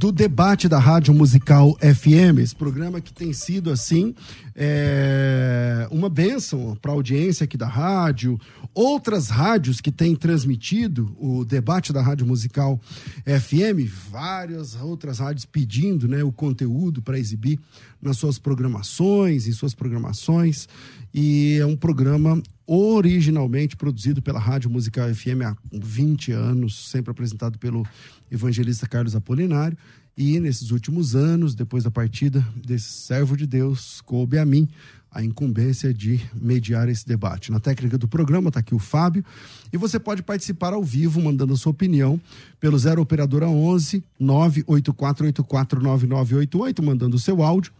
do debate da Rádio Musical FM. Esse programa que tem sido assim é, uma bênção para a audiência aqui da rádio, outras rádios que têm transmitido o debate da Rádio Musical FM, várias outras rádios pedindo né, o conteúdo para exibir nas suas programações, em suas programações. E é um programa originalmente produzido pela Rádio Musical FM há 20 anos, sempre apresentado pelo evangelista Carlos Apolinário. E nesses últimos anos, depois da partida desse servo de Deus, coube a mim a incumbência de mediar esse debate. Na técnica do programa está aqui o Fábio e você pode participar ao vivo mandando a sua opinião pelo 0 operadora 11 984849988 mandando o seu áudio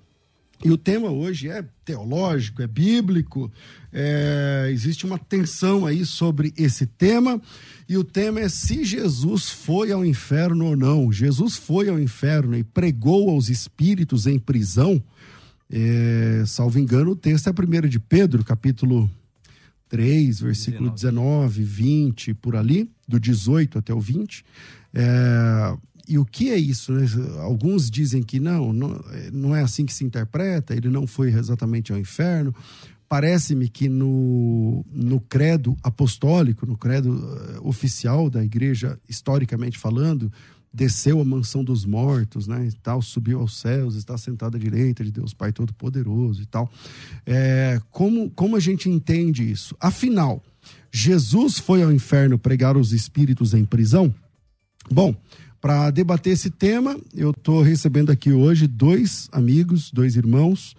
e o tema hoje é teológico, é bíblico, é, existe uma tensão aí sobre esse tema, e o tema é se Jesus foi ao inferno ou não. Jesus foi ao inferno e pregou aos espíritos em prisão. É, salvo engano, o texto é 1 de Pedro, capítulo 3, versículo 19, 20, por ali, do 18 até o 20. É, e o que é isso? Né? Alguns dizem que não, não, não é assim que se interpreta, ele não foi exatamente ao inferno. Parece-me que no, no credo apostólico, no credo uh, oficial da igreja, historicamente falando, desceu à mansão dos mortos, né, e tal, subiu aos céus, está sentado à direita de Deus Pai Todo-Poderoso e tal. É, como, como a gente entende isso? Afinal, Jesus foi ao inferno pregar os espíritos em prisão? Bom, para debater esse tema, eu estou recebendo aqui hoje dois amigos, dois irmãos.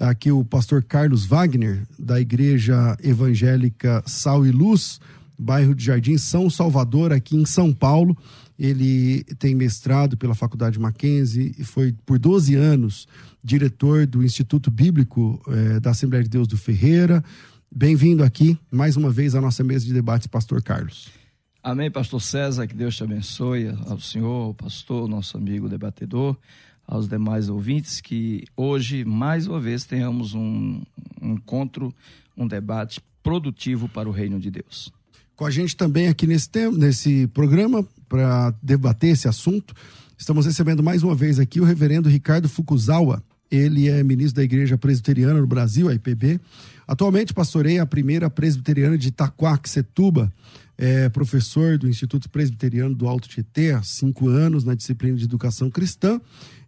Aqui o pastor Carlos Wagner, da Igreja Evangélica Sal e Luz, bairro de Jardim São Salvador, aqui em São Paulo. Ele tem mestrado pela Faculdade Mackenzie e foi por 12 anos diretor do Instituto Bíblico eh, da Assembleia de Deus do Ferreira. Bem-vindo aqui mais uma vez à nossa mesa de debates, pastor Carlos. Amém, pastor César, que Deus te abençoe, ao senhor, ao pastor, nosso amigo debatedor, aos demais ouvintes, que hoje, mais uma vez, tenhamos um, um encontro, um debate produtivo para o reino de Deus. Com a gente também aqui nesse, tempo, nesse programa, para debater esse assunto, estamos recebendo mais uma vez aqui o reverendo Ricardo Fukuzawa. Ele é ministro da Igreja Presbiteriana no Brasil, a IPB. Atualmente pastoreia a primeira presbiteriana de Itaquaquecetuba, é professor do Instituto Presbiteriano do Alto Tietê há cinco anos na disciplina de Educação Cristã,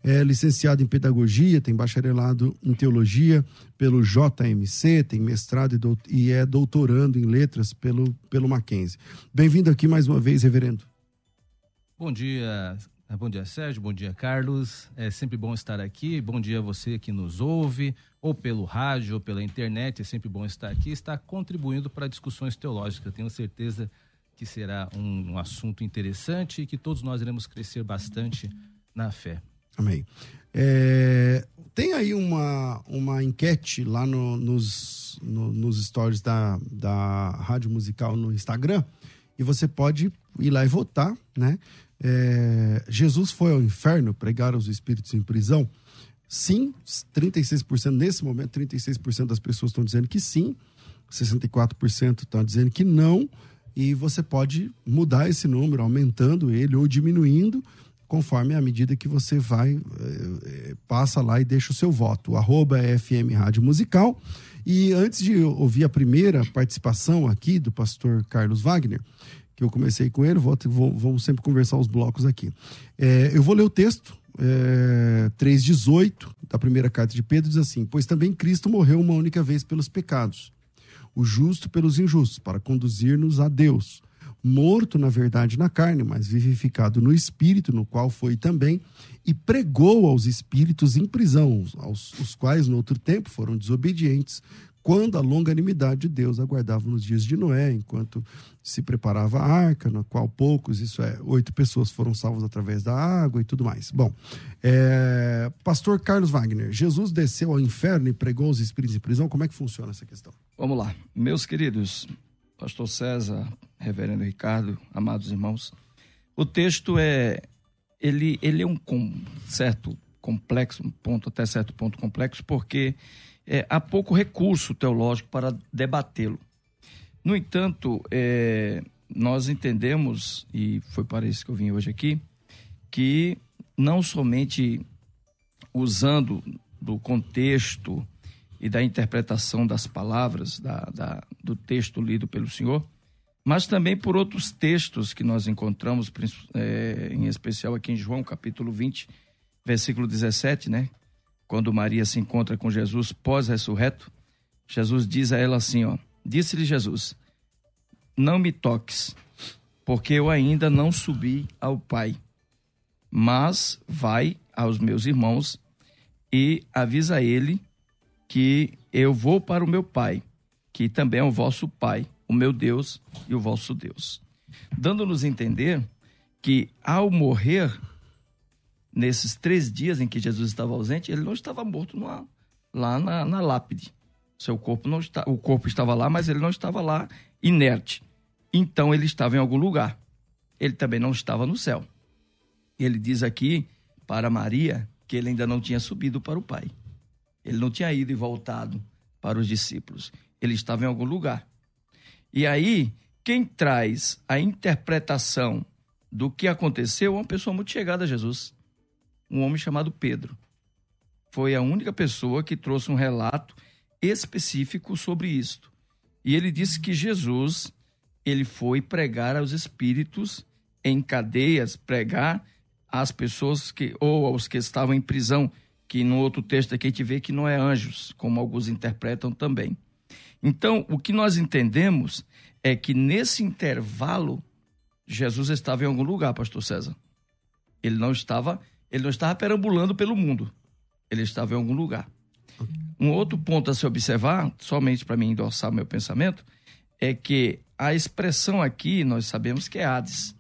é licenciado em Pedagogia, tem bacharelado em Teologia pelo JMC, tem mestrado e, é doutorando em Letras pelo, pelo Mackenzie. Bem-vindo aqui mais uma vez, reverendo. Bom dia, bom dia Sérgio, bom dia Carlos, é sempre bom estar aqui, bom dia a você que nos ouve, ou pelo rádio, ou pela internet, é sempre bom estar aqui, estar contribuindo para discussões teológicas, tenho certeza que será um, um assunto interessante e que todos nós iremos crescer bastante na fé. Amém. É, tem aí uma, uma enquete lá no, nos, no, nos stories da, da Rádio Musical no Instagram e você pode ir lá e votar, né? É, Jesus foi ao inferno pregar os espíritos em prisão? Sim, 36%, nesse momento, 36% das pessoas estão dizendo que sim, 64% estão dizendo que não, e você pode mudar esse número, aumentando ele ou diminuindo, conforme a medida que você vai, eh, passa lá e deixa o seu voto. Arroba é FM Rádio Musical. E antes de ouvir a primeira participação aqui do pastor Carlos Wagner, que eu comecei com ele, vou, vou, vamos sempre conversar os blocos aqui. É, eu vou ler o texto é, 3,18 da primeira carta de Pedro diz assim: Pois também Cristo morreu uma única vez pelos pecados, o justo pelos injustos, para conduzir-nos a Deus. Morto, na verdade, na carne, mas vivificado no espírito, no qual foi também, e pregou aos espíritos em prisão, aos os quais no outro tempo foram desobedientes, quando a longanimidade de Deus aguardava nos dias de Noé, enquanto se preparava a arca, na qual poucos, isso é, oito pessoas foram salvas através da água e tudo mais. Bom, é, pastor Carlos Wagner, Jesus desceu ao inferno e pregou os espíritos em prisão, como é que funciona essa questão? Vamos lá, meus queridos, pastor César, reverendo Ricardo, amados irmãos, o texto é, ele, ele é um com, certo complexo, um ponto até certo ponto complexo, porque é, há pouco recurso teológico para debatê-lo. No entanto, é, nós entendemos, e foi para isso que eu vim hoje aqui, que não somente usando do contexto e da interpretação das palavras da, da, do texto lido pelo Senhor, mas também por outros textos que nós encontramos, é, em especial aqui em João capítulo 20, versículo 17, né? Quando Maria se encontra com Jesus pós-ressurreto, Jesus diz a ela assim, ó, disse-lhe Jesus: Não me toques, porque eu ainda não subi ao Pai. Mas vai aos meus irmãos e avisa ele que eu vou para o meu Pai, que também é o vosso Pai, o meu Deus e o vosso Deus. Dando-nos entender que ao morrer nesses três dias em que Jesus estava ausente, ele não estava morto numa, lá na, na lápide. Seu corpo não está, o corpo estava lá, mas ele não estava lá inerte. Então ele estava em algum lugar. Ele também não estava no céu. Ele diz aqui para Maria que ele ainda não tinha subido para o Pai. Ele não tinha ido e voltado para os discípulos. Ele estava em algum lugar. E aí, quem traz a interpretação do que aconteceu é uma pessoa muito chegada a Jesus um homem chamado Pedro. Foi a única pessoa que trouxe um relato específico sobre isto. E ele disse que Jesus, ele foi pregar aos espíritos em cadeias, pregar às pessoas que ou aos que estavam em prisão, que no outro texto aqui a gente vê que não é anjos, como alguns interpretam também. Então, o que nós entendemos é que nesse intervalo Jesus estava em algum lugar, pastor César. Ele não estava ele não estava perambulando pelo mundo. Ele estava em algum lugar. Um outro ponto a se observar, somente para mim endossar meu pensamento, é que a expressão aqui, nós sabemos que é Hades.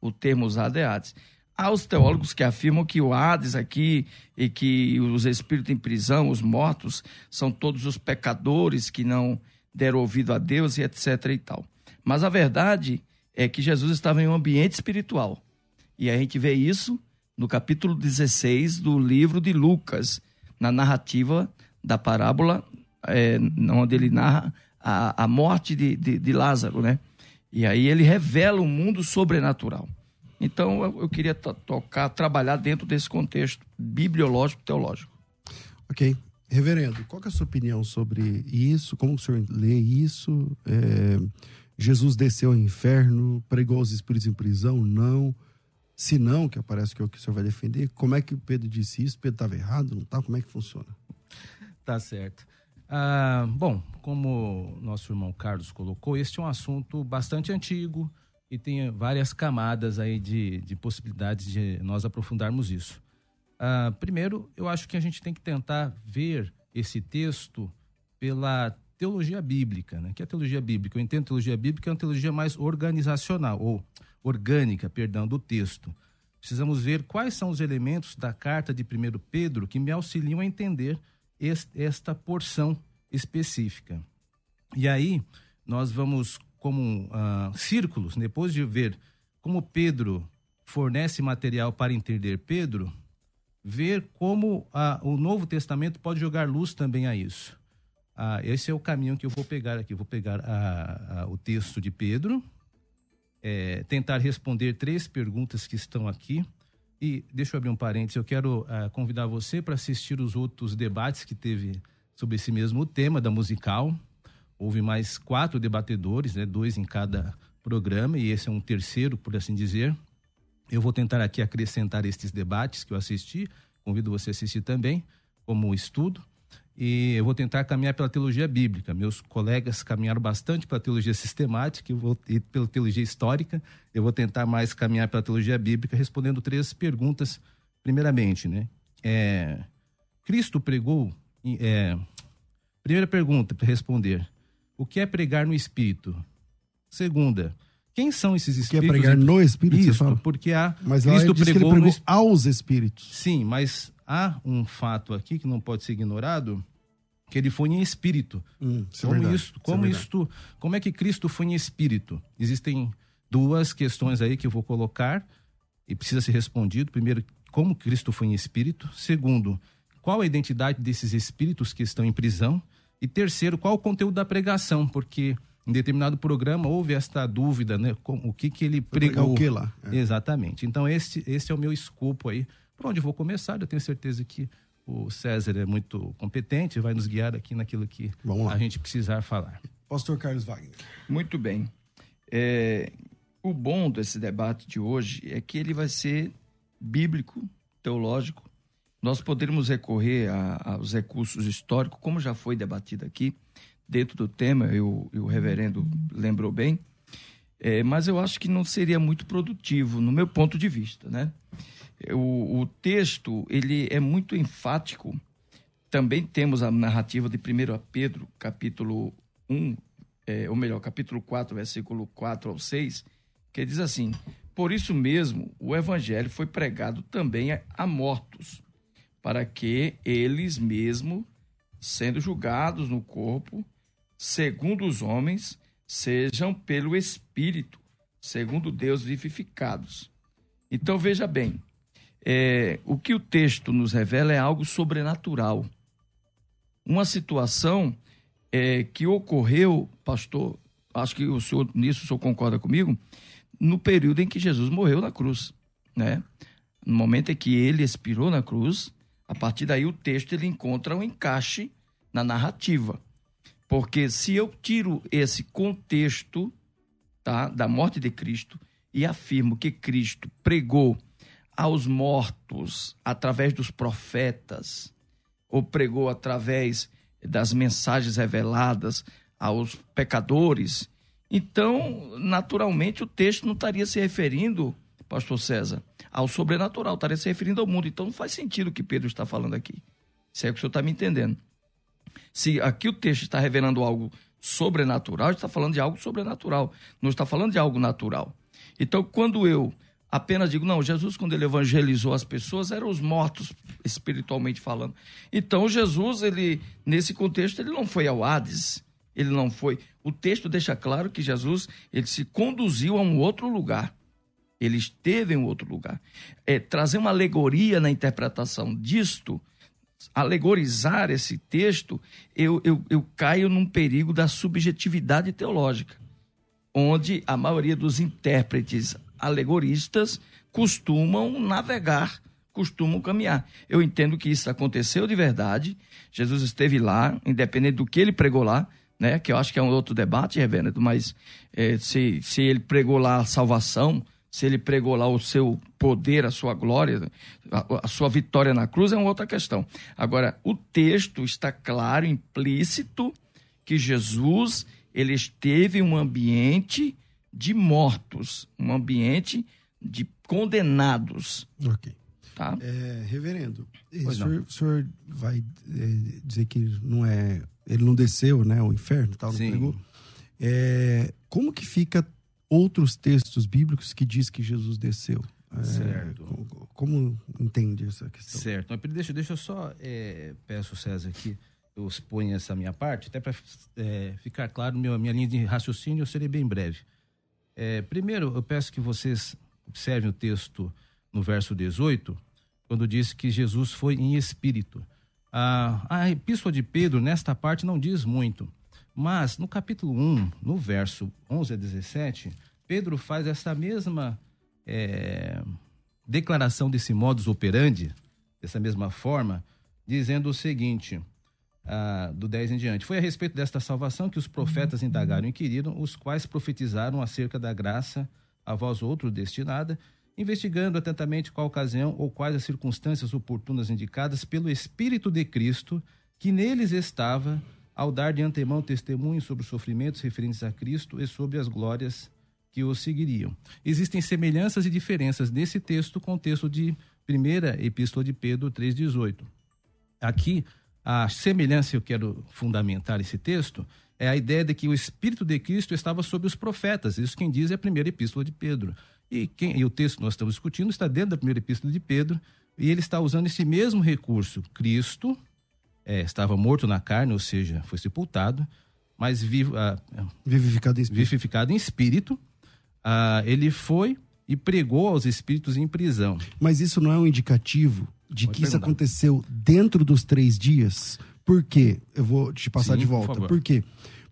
O termo usado é Hades. Há os teólogos que afirmam que o Hades aqui e que os espíritos em prisão, os mortos, são todos os pecadores que não deram ouvido a Deus e etc e tal. Mas a verdade é que Jesus estava em um ambiente espiritual. E a gente vê isso no capítulo 16 do livro de Lucas, na narrativa da parábola, é, onde ele narra a, a morte de, de, de, Lázaro, né? E aí ele revela um mundo sobrenatural. Então eu, eu queria tocar, trabalhar dentro desse contexto bibliológico teológico. Ok. Reverendo, qual é a sua opinião sobre isso? Como o senhor lê isso? É, Jesus desceu ao inferno, pregou os espíritos em prisão? Não. Se não, que parece que é o que o senhor vai defender, como é que o Pedro disse isso? Pedro estava errado, não está? Como é que funciona? Tá certo. Ah, bom, como nosso irmão Carlos colocou, este é um assunto bastante antigo e tem várias camadas aí de, de possibilidades de nós aprofundarmos isso. Ah, primeiro, eu acho que a gente tem que tentar ver esse texto pela teologia bíblica, né? Que é a teologia bíblica? Eu entendo teologia bíblica é uma teologia mais organizacional, ou orgânica, perdão, do texto. Precisamos ver quais são os elementos da carta de 1 Pedro que me auxiliam a entender esta porção específica. E aí, nós vamos, como uh, círculos, depois de ver como Pedro fornece material para entender Pedro, ver como uh, o Novo Testamento pode jogar luz também a isso. Uh, esse é o caminho que eu vou pegar aqui. Vou pegar o texto de Pedro, é, tentar responder três perguntas que estão aqui. E deixa eu abrir um parênteses, eu quero uh, convidar você para assistir os outros debates que teve sobre esse mesmo tema da musical. Houve mais quatro debatedores, né, dois em cada programa, e esse é um terceiro, por assim dizer. Eu vou tentar aqui acrescentar estes debates que eu assisti, convido você a assistir também, como estudo, e eu vou tentar caminhar pela teologia bíblica. Meus colegas caminharam bastante pela teologia sistemática eu vou, e pela teologia histórica. Eu vou tentar mais caminhar pela teologia bíblica, respondendo três perguntas. Primeiramente, né? É, Cristo pregou. É, primeira pergunta para responder: O que é pregar no Espírito? Segunda, quem são esses espíritos? Que é pregar no Espírito? Isso, porque há. Mas Cristo pregou, pregou no... aos Espíritos. Sim, mas há um fato aqui que não pode ser ignorado, que ele foi em espírito. Hum, isso é como é isso, como isso, isto, como é que Cristo foi em espírito? Existem duas questões aí que eu vou colocar e precisa ser respondido. Primeiro, como Cristo foi em espírito? Segundo, qual a identidade desses espíritos que estão em prisão? E terceiro, qual o conteúdo da pregação? Porque em determinado programa houve esta dúvida, né? o que que ele pregou? O que lá? É. Exatamente. Então esse, esse é o meu escopo aí. Por onde eu vou começar? Eu tenho certeza que o César é muito competente, vai nos guiar aqui naquilo que a gente precisar falar. Pastor Carlos Wagner. Muito bem. É, o bom desse debate de hoje é que ele vai ser bíblico, teológico. Nós poderemos recorrer a, aos recursos históricos, como já foi debatido aqui, dentro do tema, e o, o reverendo lembrou bem, é, mas eu acho que não seria muito produtivo, no meu ponto de vista, né? O, o texto, ele é muito enfático. Também temos a narrativa de 1 Pedro, capítulo 1, é, ou melhor, capítulo 4, versículo 4 ao 6, que diz assim: Por isso mesmo, o evangelho foi pregado também a, a mortos, para que eles mesmos, sendo julgados no corpo, segundo os homens, sejam pelo Espírito, segundo Deus, vivificados. Então veja bem, é, o que o texto nos revela é algo sobrenatural. Uma situação é, que ocorreu, pastor, acho que o senhor nisso o senhor concorda comigo, no período em que Jesus morreu na cruz, né? No momento em que ele expirou na cruz, a partir daí o texto ele encontra um encaixe na narrativa. Porque se eu tiro esse contexto tá, da morte de Cristo e afirmo que Cristo pregou aos mortos através dos profetas, ou pregou através das mensagens reveladas aos pecadores, então, naturalmente, o texto não estaria se referindo, pastor César, ao sobrenatural, estaria se referindo ao mundo. Então, não faz sentido o que Pedro está falando aqui. Se é que o senhor está me entendendo. Se aqui o texto está revelando algo sobrenatural, está falando de algo sobrenatural, não está falando de algo natural. Então, quando eu apenas digo, não, Jesus, quando ele evangelizou as pessoas, eram os mortos, espiritualmente falando. Então, Jesus, ele, nesse contexto, ele não foi ao Hades, ele não foi. O texto deixa claro que Jesus, ele se conduziu a um outro lugar. Ele esteve em outro lugar. É, trazer uma alegoria na interpretação disto alegorizar esse texto, eu, eu, eu caio num perigo da subjetividade teológica, onde a maioria dos intérpretes alegoristas costumam navegar, costumam caminhar. Eu entendo que isso aconteceu de verdade. Jesus esteve lá, independente do que ele pregou lá, né? Que eu acho que é um outro debate, reverendo, mas é, se, se ele pregou lá a salvação, se ele pregou lá o seu poder, a sua glória, a, a, sua vitória na cruz é uma outra questão. Agora, o texto está claro, implícito, que Jesus ele esteve em um ambiente de mortos, um ambiente de condenados. Ok. Tá? É, reverendo, o senhor, o senhor, vai é, dizer que não é, ele não desceu, né, o inferno, tal, não Sim. pregou. É, como que fica outros textos bíblicos que diz que Jesus desceu. É, certo. Como, como, entende essa questão? Certo. Deixa, deixa eu só, é, peço, César, que eu exponha essa minha parte, até para é, ficar claro meu, minha linha de raciocínio, eu serei bem breve. É, primeiro, eu peço que vocês observem o texto no verso 18, quando diz que Jesus foi em espírito. A, a epístola de Pedro, nesta parte, não diz muito. Mas no capítulo 1, no verso 11 a 17, Pedro faz essa mesma é, declaração desse modus operandi, dessa mesma forma, dizendo o seguinte, ah, do 10 em diante: Foi a respeito desta salvação que os profetas indagaram e inquiriram, os quais profetizaram acerca da graça a vós outros destinada, investigando atentamente qual ocasião ou quais as circunstâncias oportunas indicadas pelo Espírito de Cristo que neles estava, ao dar de antemão testemunho sobre os sofrimentos referentes a Cristo e sobre as glórias que o seguiriam. Existem semelhanças e diferenças nesse texto com o texto de primeira epístola de Pedro 3,18. Aqui, a semelhança, eu quero fundamentar esse texto, é a ideia de que o Espírito de Cristo estava sobre os profetas. Isso quem diz é a primeira epístola de Pedro. E, quem, e o texto que nós estamos discutindo está dentro da primeira epístola de Pedro, e ele está usando esse mesmo recurso. Cristo é, estava morto na carne, ou seja, foi sepultado, mas vivo, ah, vivificado em espírito. Vivificado em espírito ah, ele foi e pregou aos espíritos em prisão. Mas isso não é um indicativo de Pode que perguntar. isso aconteceu dentro dos três dias? Por quê? Eu vou te passar Sim, de volta. Por, por quê?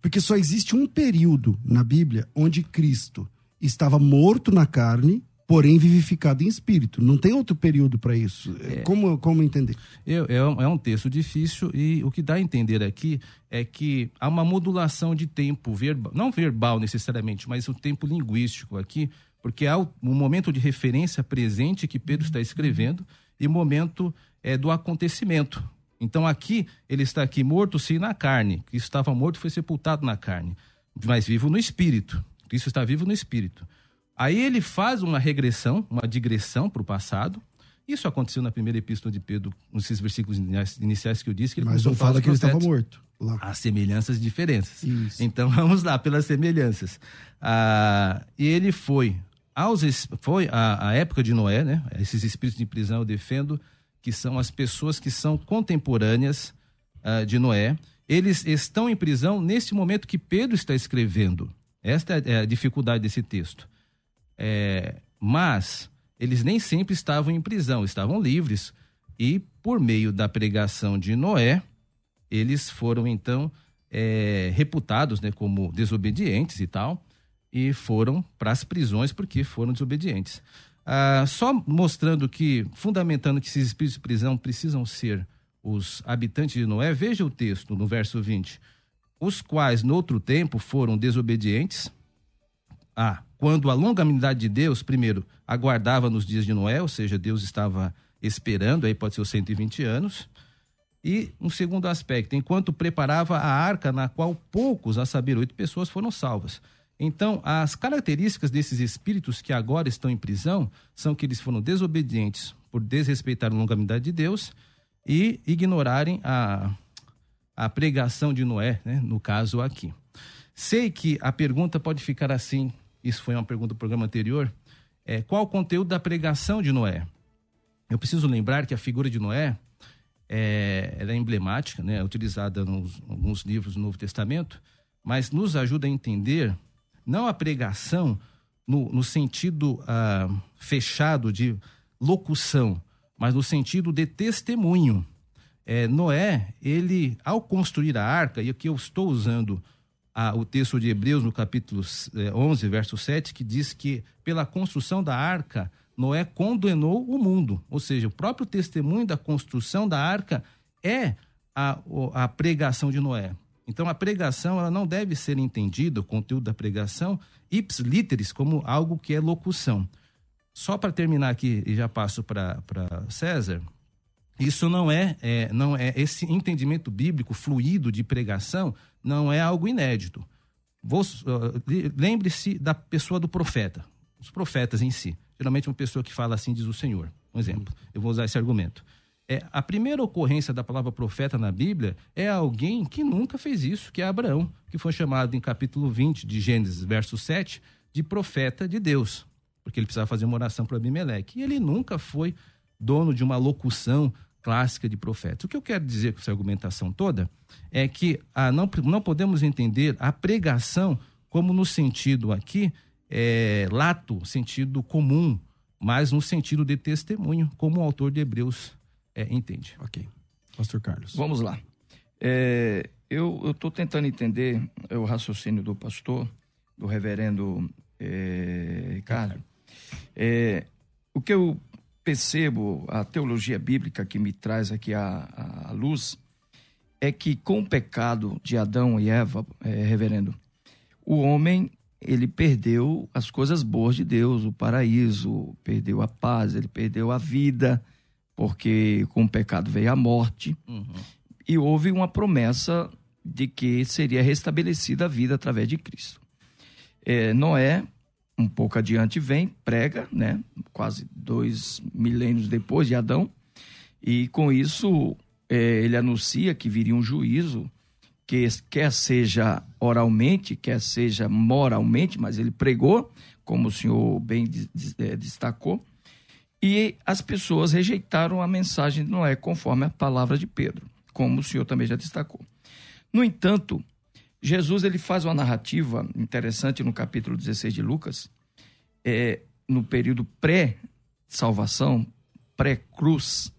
Porque só existe um período na Bíblia onde Cristo estava morto na carne, porém vivificado em espírito. Não tem outro período para isso. É. Como, como entender? Eu, é, é, um texto difícil e o que dá a entender aqui é que há uma modulação de tempo verbal, não verbal necessariamente, mas o tempo linguístico aqui, porque há o, um momento de referência presente que Pedro está escrevendo e momento é, do acontecimento. Então aqui ele está aqui morto sim na carne, Cristo estava morto foi sepultado na carne, mas vivo no espírito. Cristo está vivo no espírito. Aí ele faz uma regressão, uma digressão para o passado. Isso aconteceu na primeira epístola de Pedro, nesses versículos iniciais que eu disse. Que ele Mas não fala que ele estava morto. Lá. Há semelhanças e diferenças. Isso. Então vamos lá pelas semelhanças. Ah, e ele foi aos foi a, a, época de Noé, né? Esses espíritos de prisão eu defendo que são as pessoas que são contemporâneas uh, de Noé. Eles estão em prisão nesse momento que Pedro está escrevendo. Esta é a dificuldade desse texto. É, mas eles nem sempre estavam em prisão, estavam livres. E por meio da pregação de Noé, eles foram então é, reputados né, como desobedientes e tal, e foram para as prisões porque foram desobedientes. Ah, só mostrando que, fundamentando que esses espíritos de prisão precisam ser os habitantes de Noé, veja o texto no verso 20. Os quais, no outro tempo, foram desobedientes. Ah, quando a longanimidade de Deus, primeiro, aguardava nos dias de Noé, ou seja, Deus estava esperando, aí pode ser os 120 anos. E um segundo aspecto, enquanto preparava a arca na qual poucos, a saber, oito pessoas, foram salvas. Então, as características desses espíritos que agora estão em prisão são que eles foram desobedientes por desrespeitar a longanimidade de Deus e ignorarem a, a pregação de Noé, né, no caso aqui. Sei que a pergunta pode ficar assim, isso foi uma pergunta do programa anterior, é, qual o conteúdo da pregação de Noé? Eu preciso lembrar que a figura de Noé é, ela é emblemática, né, é utilizada nos alguns livros do Novo Testamento, mas nos ajuda a entender não a pregação no, no sentido ah, fechado de locução, mas no sentido de testemunho. É, Noé, ele, ao construir a arca, e aqui eu estou usando a, o texto de Hebreus no capítulo 11, é, verso 7, que diz que pela construção da arca, Noé condenou o mundo. Ou seja, o próprio testemunho da construção da arca é a, a pregação de Noé. Então, a pregação ela não deve ser entendida, o conteúdo da pregação, ips literis, como algo que é locução. Só para terminar aqui, e já passo para César, isso não é, é, não é esse entendimento bíblico fluido de pregação não é algo inédito. Uh, lembre-se da pessoa do profeta, os profetas em si. Geralmente uma pessoa que fala assim diz o Senhor. Um exemplo. Eu vou usar esse argumento. É, a primeira ocorrência da palavra profeta na Bíblia é alguém que nunca fez isso, que é Abraão, que foi chamado em capítulo 20 de Gênesis, verso 7, de profeta de Deus, porque ele precisava fazer uma oração para Abimeleque. E ele nunca foi dono de uma locução clássica de profeta. O que eu quero dizer com essa argumentação toda é que não, não podemos entender a pregação como no sentido aqui é, lato, sentido comum, mas no sentido de testemunho, como o autor de Hebreus é, entende. Ok. Pastor Carlos. Vamos lá. É, eu estou tentando entender o raciocínio do pastor, do reverendo é, Ricardo. É, o que eu percebo, a teologia bíblica que me traz aqui a, a, a luz, é que com o pecado de Adão e Eva, é, reverendo, o homem ele perdeu as coisas boas de Deus, o paraíso, perdeu a paz, ele perdeu a vida, porque com o pecado veio a morte. Uhum. E houve uma promessa de que seria restabelecida a vida através de Cristo. É, Noé, um pouco adiante, vem, prega, né? quase dois milênios depois de Adão, e com isso é, ele anuncia que viria um juízo que quer seja oralmente, quer seja moralmente, mas ele pregou, como o senhor bem é, destacou, e as pessoas rejeitaram a mensagem de Noé, conforme a palavra de Pedro, como o senhor também já destacou. No entanto, Jesus ele faz uma narrativa interessante no capítulo 16 de Lucas, é, no período pré-salvação, pré-cruz,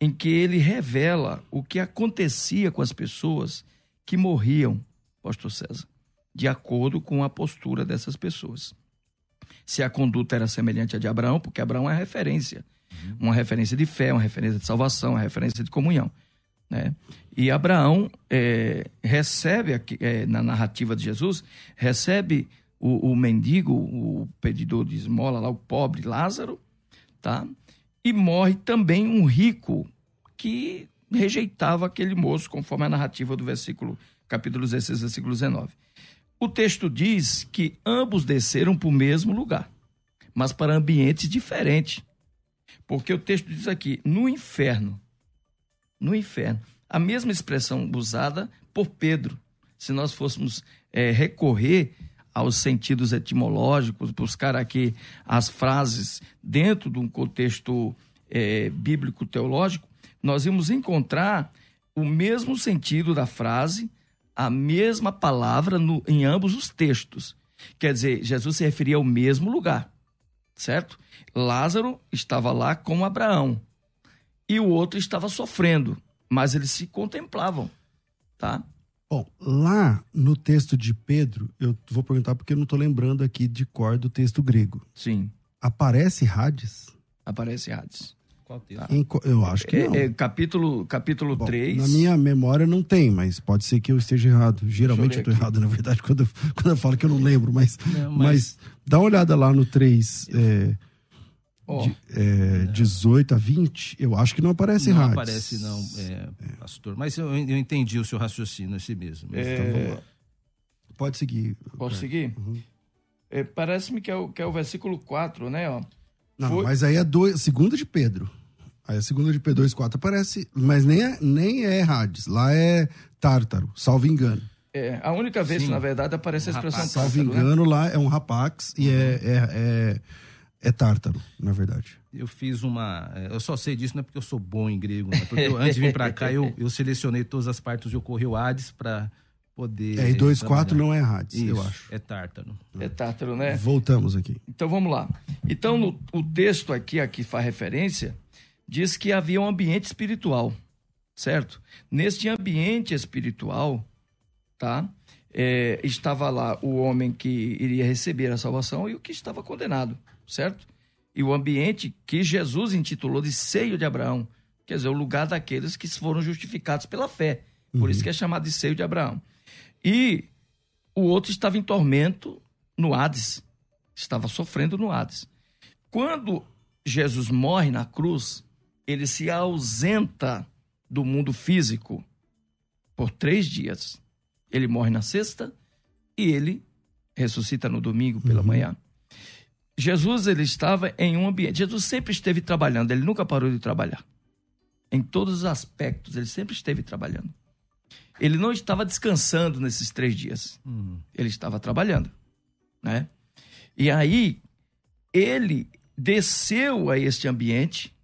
em que ele revela o que acontecia com as pessoas que morriam, pastor César, de acordo com a postura dessas pessoas. Se a conduta era semelhante à de Abraão, porque Abraão é referência, uma referência de fé, uma referência de salvação, uma referência de comunhão. Né? E Abraão é, recebe, aqui, é, na narrativa de Jesus, recebe o, o, mendigo, o pedidor de esmola, lá, o pobre Lázaro, tá? e morre também um rico que rejeitava aquele moço, conforme a narrativa do versículo, capítulo 16, versículo 19. O texto diz que ambos desceram para o mesmo lugar, mas para ambientes diferentes. Porque o texto diz aqui, no inferno, no inferno, a mesma expressão usada por Pedro. Se nós fôssemos é, recorrer aos sentidos etimológicos, buscar aqui as frases dentro de um contexto é, bíblico teológico, nós vamos encontrar o mesmo sentido da frase, a mesma palavra no, em ambos os textos. Quer dizer, Jesus se referia ao mesmo lugar, certo? Lázaro estava lá com Abraão e o outro estava sofrendo, mas eles se contemplavam, tá? Bom, lá no texto de Pedro, eu vou perguntar porque eu não estou lembrando aqui de cor do texto grego. Sim. Aparece Hades? Aparece Hades. Qual texto? Em, eu acho que é, não. É, capítulo, capítulo Bom, 3. Na minha memória não tem, mas pode ser que eu esteja errado. Geralmente eu, estou errado, na verdade, quando eu, quando eu falo que eu não lembro. Mas, não, mas... mas dá uma olhada lá no 3. É, oh. de, é, 18 a 20, eu acho que não aparece Não Hades. aparece, não, é, pastor. Mas eu, eu entendi o seu raciocínio, esse mesmo. É... Então, Pode seguir. Posso seguir? Uhum. É, Parece-me que, é o, que é o versículo 4, né? Ó. Não, Foi... mas aí é do, segunda de Pedro. Aí a segunda de P24 aparece, mas nem é, nem é Hades. Lá é Tártaro, salvo engano. É, a única vez Sim. que, na verdade, aparece um a expressão Tártaro. Salvo né? engano, né? lá é um rapax e é, é, é, é, Tártaro, na verdade. Eu fiz uma. É, eu só sei disso não é porque eu sou bom em grego, né? Porque eu, antes de vir para cá, eu, eu selecionei todas as partes onde ocorreu Hades para poder. É, e 2.4 não é Hades, Isso, eu acho. É Tártaro. É Tártaro, né? Voltamos aqui. Então vamos lá. Então, no, o texto aqui a que faz referência diz que havia um ambiente espiritual, certo? Neste ambiente espiritual, tá? É, estava lá o homem que iria receber a salvação e o que estava condenado, certo? E o ambiente que Jesus intitulou de seio de Abraão, quer dizer, o lugar daqueles que foram justificados pela fé. Por uhum. isso que é chamado de seio de Abraão. E o outro estava em tormento no Hades, estava sofrendo no Hades. Quando Jesus morre na cruz, ele se ausenta do mundo físico por três dias. Ele morre na sexta e ele ressuscita no domingo pela uhum. manhã. Jesus ele estava em um ambiente. Jesus sempre esteve trabalhando. Ele nunca parou de trabalhar. Em todos os aspectos, ele sempre esteve trabalhando. Ele não estava descansando nesses três dias. Uhum. Ele estava trabalhando, né? E aí ele desceu a este ambiente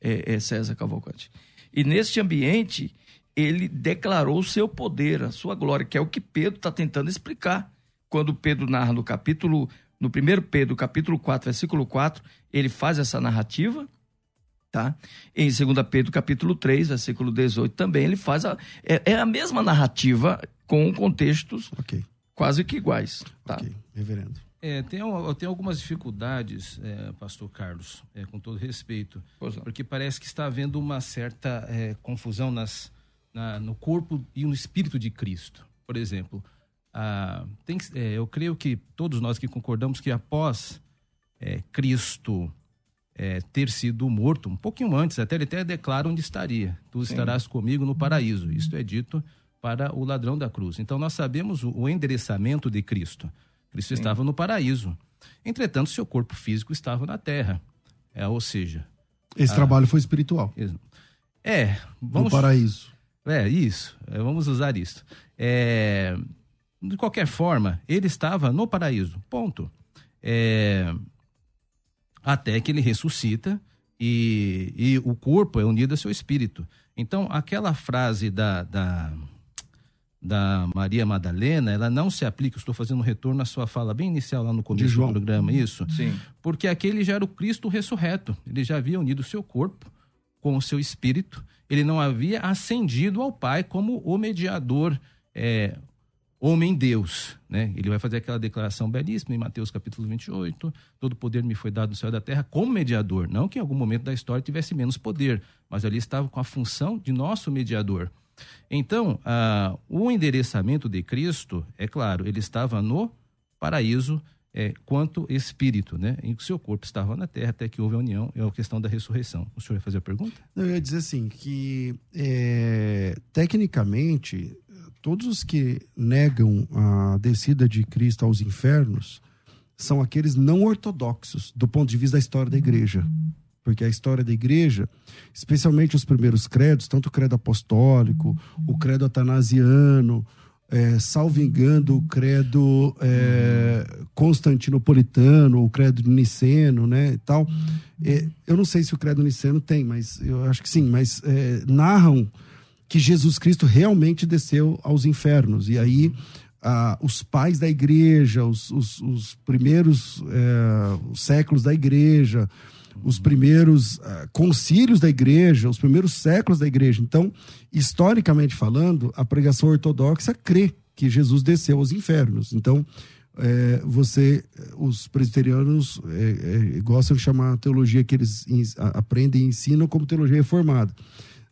é, é César Cavalcante. E neste ambiente, ele declarou o seu poder, a sua glória, que é o que Pedro está tentando explicar. Quando Pedro narra no capítulo, no primeiro Pedro, capítulo 4, versículo 4, ele faz essa narrativa, tá? Em 2 Pedro, capítulo 3, versículo 18, também ele faz a, é, é a mesma narrativa com contextos okay. quase que iguais, tá? Ok, reverendo. É, tem, eu tenho algumas dificuldades, é, pastor Carlos, é, com todo respeito, porque parece que está havendo uma certa é, confusão nas, na, no corpo e no espírito de Cristo. Por exemplo, ah, tem, é, eu creio que todos nós que concordamos que após é, Cristo é, ter sido morto, um pouquinho antes, até ele até declara onde estaria. Tu Sim. estarás comigo no paraíso. Isto é dito para o ladrão da cruz. Então nós sabemos o, o endereçamento de Cristo. Cristo Sim. estava no paraíso. Entretanto, seu corpo físico estava na terra. É, ou seja. Esse a... trabalho foi espiritual. É. Vamos... No paraíso. É, isso. É, vamos usar isso. É, de qualquer forma, ele estava no paraíso. Ponto. É, até que ele ressuscita e, e o corpo é unido ao seu espírito. Então, aquela frase da, da, da Maria Madalena, ela não se aplica, estou fazendo um retorno à sua fala bem inicial lá no começo do programa, isso? Sim. Porque aquele já era o Cristo ressurreto. Ele já havia unido o seu corpo com o seu espírito. Ele não havia ascendido ao Pai como o mediador, é, homem-deus, né? Ele vai fazer aquela declaração belíssima em Mateus capítulo 28, todo poder me foi dado no céu e da terra como mediador, não que em algum momento da história tivesse menos poder, mas ali estava com a função de nosso mediador. Então, ah, o endereçamento de Cristo, é claro, ele estava no paraíso é, quanto espírito, né? Em que o seu corpo estava na terra até que houve a união, é a questão da ressurreição. O senhor ia fazer a pergunta? Eu ia dizer assim, que é, tecnicamente todos os que negam a descida de Cristo aos infernos são aqueles não ortodoxos do ponto de vista da história da igreja. Porque a história da igreja, especialmente os primeiros credos, tanto o credo apostólico, o credo atanasiano, é, salvo engano, o credo é, constantinopolitano, o credo niceno, né, e tal. É, eu não sei se o credo niceno tem, mas eu acho que sim, mas é, narram que Jesus Cristo realmente desceu aos infernos. E aí ah, os pais da igreja, os, os, os primeiros é, os séculos da igreja, os primeiros ah, concílios da igreja, os primeiros séculos da igreja. Então, historicamente falando, a pregação ortodoxa crê que Jesus desceu aos infernos. Então, é, você, os presbiterianos é, é, gostam de chamar a teologia que eles aprendem e ensinam como teologia reformada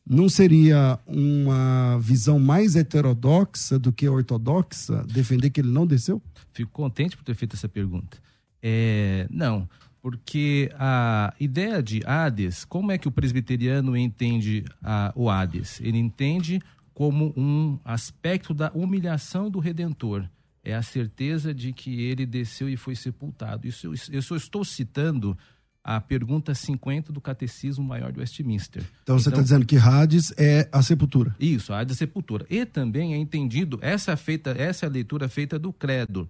não seria uma visão mais heterodoxa do que ortodoxa defender que ele não desceu? Fico contente por ter feito essa pergunta. É, não, porque a ideia de Hades, como é que o presbiteriano entende a, o Hades? Ele entende como um aspecto da humilhação do Redentor. É a certeza de que ele desceu e foi sepultado. Isso eu, eu só estou citando a pergunta 50 do Catecismo Maior de Westminster. Então, você está então, dizendo que Hades é a sepultura. Isso, Hades é a sepultura. E também é entendido, essa, é feita, essa é a leitura feita do credo.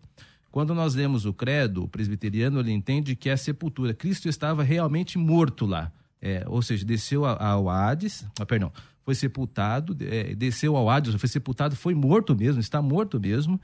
Quando nós lemos o credo, o presbiteriano ele entende que é a sepultura. Cristo estava realmente morto lá. É, ou seja, desceu ao Hades, ah, perdão, foi sepultado, é, desceu ao Hades, foi sepultado, foi morto mesmo, está morto mesmo,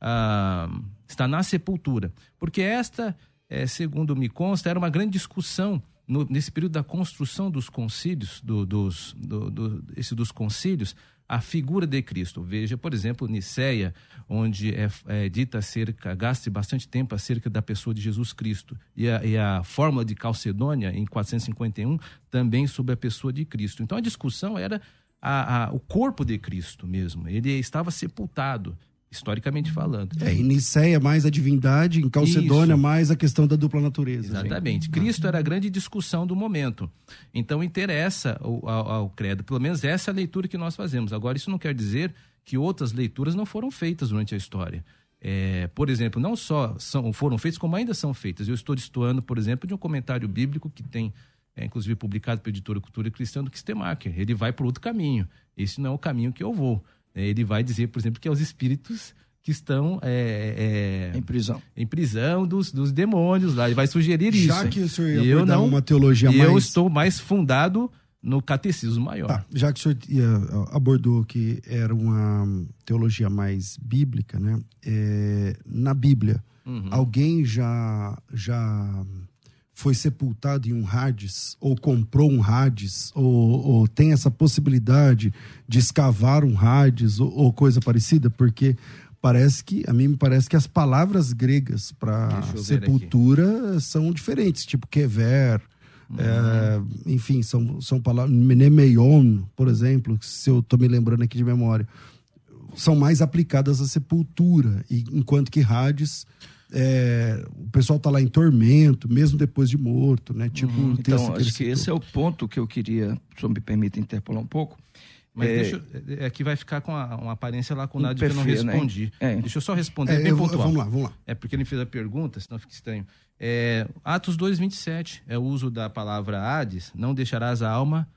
ah, está na sepultura. Porque esta é, segundo me consta, era uma grande discussão no, nesse período da construção dos concílios, do, dos, do, do, esse dos concílios, a figura de Cristo. Veja, por exemplo, Niceia, onde é, é dita acerca, gaste bastante tempo acerca da pessoa de Jesus Cristo. E a, e a fórmula de Calcedônia, em 451, também sobre a pessoa de Cristo. Então a discussão era a, a, o corpo de Cristo mesmo. Ele estava sepultado historicamente falando. É, em Niceia mais a divindade, em Calcedônia Isso. mais a questão da dupla natureza. Exatamente. Cristo era a grande discussão do momento. Então interessa ao, ao, ao, credo, pelo menos essa é a leitura que nós fazemos. Agora, isso não quer dizer que outras leituras não foram feitas durante a história. É, por exemplo, não só são, foram feitas, como ainda são feitas. Eu estou destoando, por exemplo, de um comentário bíblico que tem, é, inclusive publicado pela editora Cultura Cristã do Kistemacher. Ele vai por outro caminho. Esse não é o caminho que eu vou. É, ele vai dizer, por exemplo, que é os espíritos que estão é, é, em prisão, em prisão dos, dos demônios lá. Ele vai sugerir Já isso. Já que o senhor ia eu não, uma teologia mais... Eu estou mais fundado no catecismo maior. Tá, já que o senhor abordou que era uma teologia mais bíblica, né? É, na Bíblia, uhum. alguém já já foi sepultado em um Hades, ou comprou um Hades, ou, ou tem essa possibilidade de escavar um Hades, ou, ou, coisa parecida, porque parece que, a mim me parece que as palavras gregas para sepultura são diferentes, tipo kever, uhum. é, enfim, são, são palavras, mnemeion, por exemplo, se eu estou me lembrando aqui de memória são mais aplicadas à sepultura, enquanto que Hades é, o pessoal está lá em tormento, mesmo depois de morto, né? Tipo, uhum, então, acho que esse é o ponto que eu queria, se me permite interpolar um pouco. Mas é, deixa, é, aqui vai ficar com a, uma aparência lacunada que eu não né? respondi. Né? É. Deixa eu só responder é, bem pontual. Vamos lá, vamos lá. É porque ele fez a pergunta, senão fica estranho. É, Atos 2,27 é o uso da palavra Hades, não deixarás a alma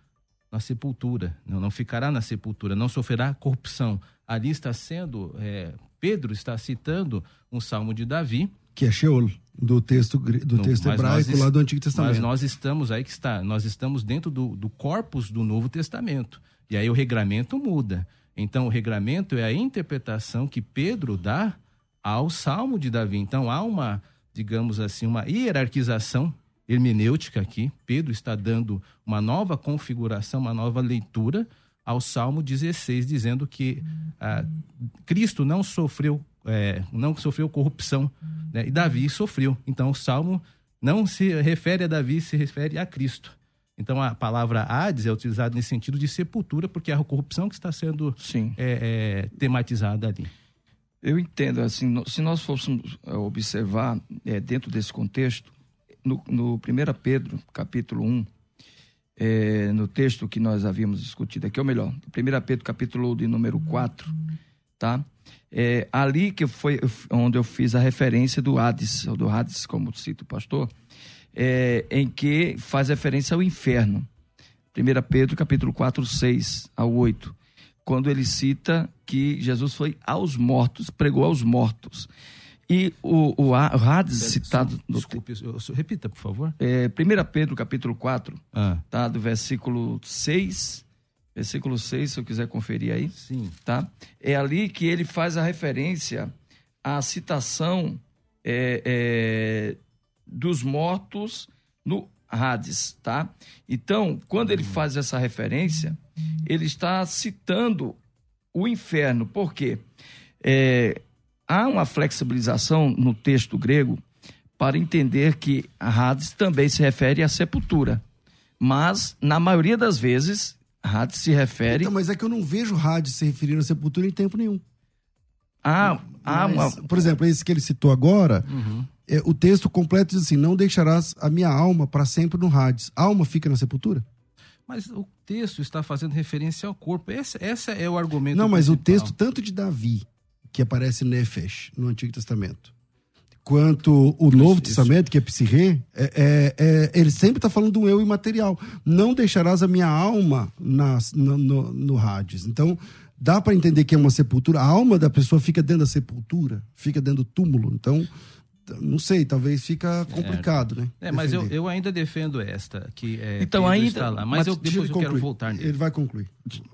na sepultura, não, não ficará na sepultura, não sofrerá corrupção. Ali está sendo, é, Pedro está citando um salmo de Davi. Que é Sheol, do texto, do no, texto hebraico nós, lá do Antigo Testamento. Mas nós estamos, aí que está, nós estamos dentro do, do corpus do Novo Testamento. E aí o regramento muda. Então, o regramento é a interpretação que Pedro dá ao Salmo de Davi. Então, há uma, digamos assim, uma hierarquização hermenêutica aqui. Pedro está dando uma nova configuração, uma nova leitura ao Salmo 16, dizendo que ah, Cristo não sofreu, é, não sofreu corrupção, né? e Davi sofreu. Então, o Salmo não se refere a Davi, se refere a Cristo. Então a palavra Hades é utilizada nesse sentido de sepultura, porque é a corrupção que está sendo é, é, tematizada ali. Eu entendo, assim, se nós fôssemos é, observar é, dentro desse contexto, no, no 1 Pedro, capítulo 1, é, no texto que nós havíamos discutido aqui, ou melhor, 1 Pedro, capítulo de número 4, tá? É ali que foi onde eu fiz a referência do Hades, ou do Hades, como cita o pastor, é, em que faz referência ao inferno. 1 Pedro capítulo 4, 6 ao 8, quando ele cita que Jesus foi aos mortos, pregou aos mortos. E o, o, o Hades citado... Desculpe, eu, eu, repita, por favor. É, 1 Pedro capítulo 4, ah. tá, do versículo 6 versículo 6, se eu quiser conferir aí. Sim. Tá? É ali que ele faz a referência à citação é, é, dos mortos no Hades, tá? Então, quando ele faz essa referência, ele está citando o inferno, por quê? É, há uma flexibilização no texto grego para entender que Hades também se refere à sepultura, mas na maioria das vezes Hades se refere. Então, mas é que eu não vejo Hades se referindo à sepultura em tempo nenhum. Ah, ah uma... Por exemplo, esse que ele citou agora, uhum é, o texto completo diz assim: Não deixarás a minha alma para sempre no Hades. A alma fica na sepultura? Mas o texto está fazendo referência ao corpo. Esse, esse é o argumento. Não, mas principal. o texto, tanto de Davi, que aparece Nefesh, no Antigo Testamento, quanto o Novo isso, Testamento, que é Psirrê, é, é, é, ele sempre está falando do eu imaterial. Não deixarás a minha alma na, no, no, no Hades. Então, dá para entender que é uma sepultura. A alma da pessoa fica dentro da sepultura, fica dentro do túmulo. Então não sei, talvez fica complicado, né? É, mas eu, eu ainda defendo esta, que é, então ainda lá, mas, mas eu, depois eu quero voltar nele. Ele vai concluir.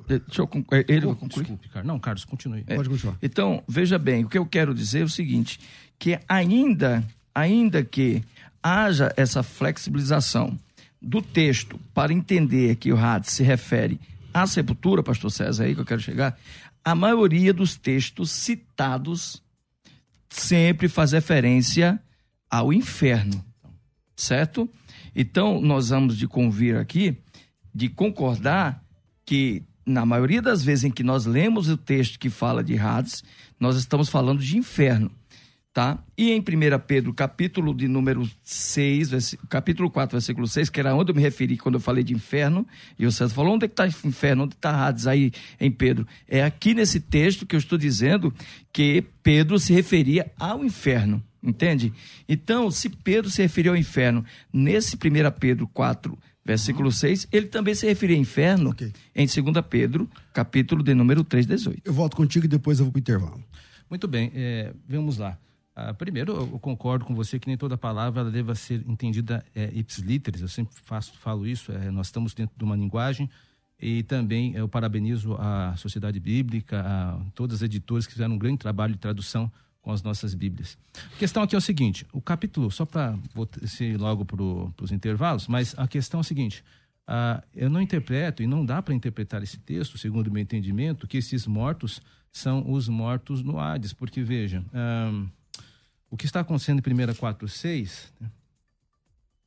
Deixa eu concluir. Ele vai concluir? Desculpe, Carlos. Não, Carlos, continue. É, Pode continuar. Então, veja bem, o que eu quero dizer é o seguinte, que ainda, ainda que haja essa flexibilização do texto para entender que o Hades se refere à sepultura, pastor César, é aí que eu quero chegar, a maioria dos textos citados sempre faz referência ao inferno, certo? Então, nós vamos de convir aqui, de concordar que na maioria das vezes em que nós lemos o texto que fala de Hades, nós estamos falando de inferno tá? E em 1 Pedro, capítulo de número 6, capítulo 4, versículo 6, que era onde eu me referi quando eu falei de inferno, e o César falou, onde é que está o inferno? Onde está Hades aí em Pedro? É aqui nesse texto que eu estou dizendo que Pedro se referia ao inferno, entende? Então, se Pedro se referiu ao inferno, nesse 1 Pedro 4, versículo uhum. 6, ele também se referia ao inferno okay. em 2 Pedro, capítulo de número 3, 18. Eu volto contigo e depois eu vou para o intervalo. Muito bem, é, vamos lá. Ah, primeiro, eu concordo com você que nem toda palavra deva ser entendida é, ipsiliteris. Eu sempre faço, falo isso. É, nós estamos dentro de uma linguagem e também eu parabenizo a Sociedade Bíblica, a todas as editoras que fizeram um grande trabalho de tradução com as nossas Bíblias. A questão aqui é o seguinte: o capítulo, só para ir logo para os intervalos, mas a questão é o seguinte: ah, eu não interpreto e não dá para interpretar esse texto, segundo o meu entendimento, que esses mortos são os mortos no Hades, porque veja. O que está acontecendo em 1 4, 6, né?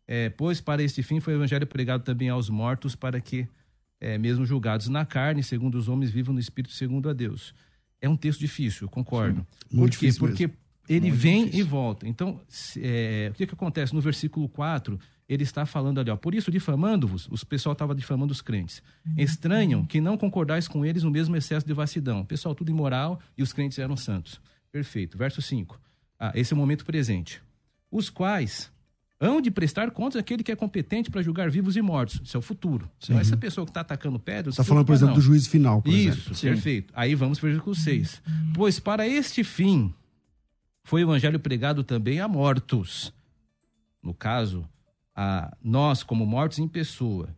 é, pois para este fim foi o evangelho pregado também aos mortos, para que, é, mesmo julgados na carne, segundo os homens, vivam no espírito segundo a Deus. é um texto difícil, eu concordo. Sim, muito Por quê? difícil Porque mesmo. ele Muito vem difícil. e volta. Então, é, o que, que acontece? No versículo 4, ele está falando ali, ó, por isso, difamando-vos, os pessoal estava difamando os crentes. Estranham que não concordais com eles no mesmo excesso de vacilão. O pessoal tudo imoral e os crentes eram santos. Perfeito. Verso 5. Ah, esse é momento presente. Os quais hão de prestar contas àquele que é competente para julgar vivos e mortos. Isso é o futuro. Então, essa pessoa que está atacando pedras... Está falando, por exemplo, do juízo final, por Isso, exemplo. perfeito. Aí vamos para o versículo 6. Pois para este fim foi o evangelho pregado também a mortos. No caso, a nós como mortos em pessoa.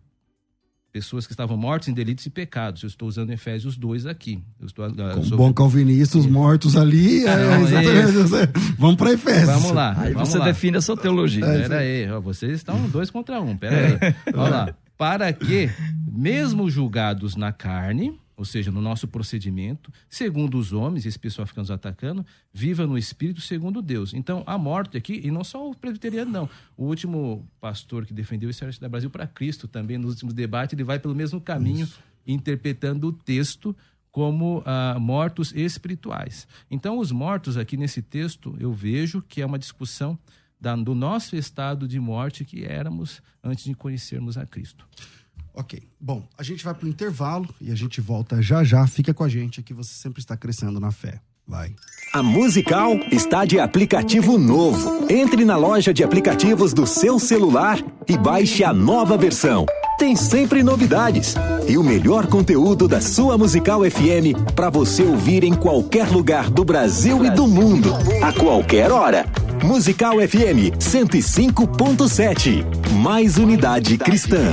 Pessoas que estavam mortos em delitos e pecados. Eu estou usando Efésios 2 aqui. Eu estou, eu Com sou- bom calvinista, os mortos ali. é, Não, exatamente. Vamos para Efésios. Vamos lá. Aí vamos você lá. define a sua teologia. Pera aí, ó, vocês estão dois contra um. Pera aí. Olha lá. Para que, mesmo julgados na carne, ou seja, no nosso procedimento, segundo os homens, esse pessoal fica nos atacando, viva no espírito segundo Deus. Então, a morte aqui, e não só o presbiteriano, não. O último pastor que defendeu isso era da Brasil para Cristo também, nos últimos debates, ele vai pelo mesmo caminho, interpretando o texto como ah, mortos espirituais. Então, os mortos aqui nesse texto, eu vejo que é uma discussão da- do nosso estado de morte que éramos antes de conhecermos a Cristo. Ok. Bom, a gente vai para o intervalo e a gente volta já já. Fica com a gente que você sempre está crescendo na fé. Vai. A Musical está de aplicativo novo. Entre na loja de aplicativos do seu celular e baixe a nova versão. Tem sempre novidades e o melhor conteúdo da sua Musical FM para você ouvir em qualquer lugar do Brasil e do mundo, a qualquer hora. Musical FM 105.7. Mais unidade cristã.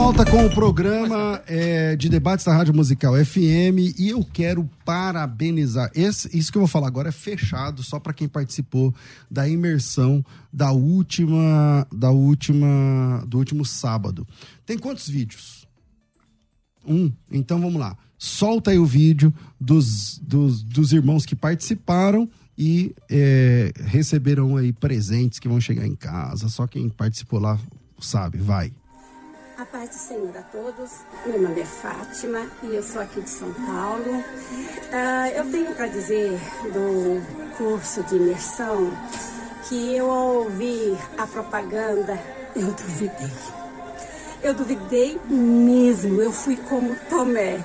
volta com o programa é, de debates da Rádio Musical FM e eu quero parabenizar. Esse- isso que eu vou falar agora é fechado só para quem participou da imersão da última, da última, do último sábado. Tem quantos vídeos? Um. Então vamos lá. Solta aí o vídeo dos, dos, dos irmãos que participaram e é, receberam aí presentes que vão chegar em casa. Só quem participou lá sabe. Vai. A paz do Senhor a todos. Meu nome é Fátima e eu sou aqui de São Paulo. Ah, eu tenho para dizer do curso de imersão que eu ao ouvir a propaganda, eu duvidei. Eu duvidei mesmo. Eu fui como Tomé.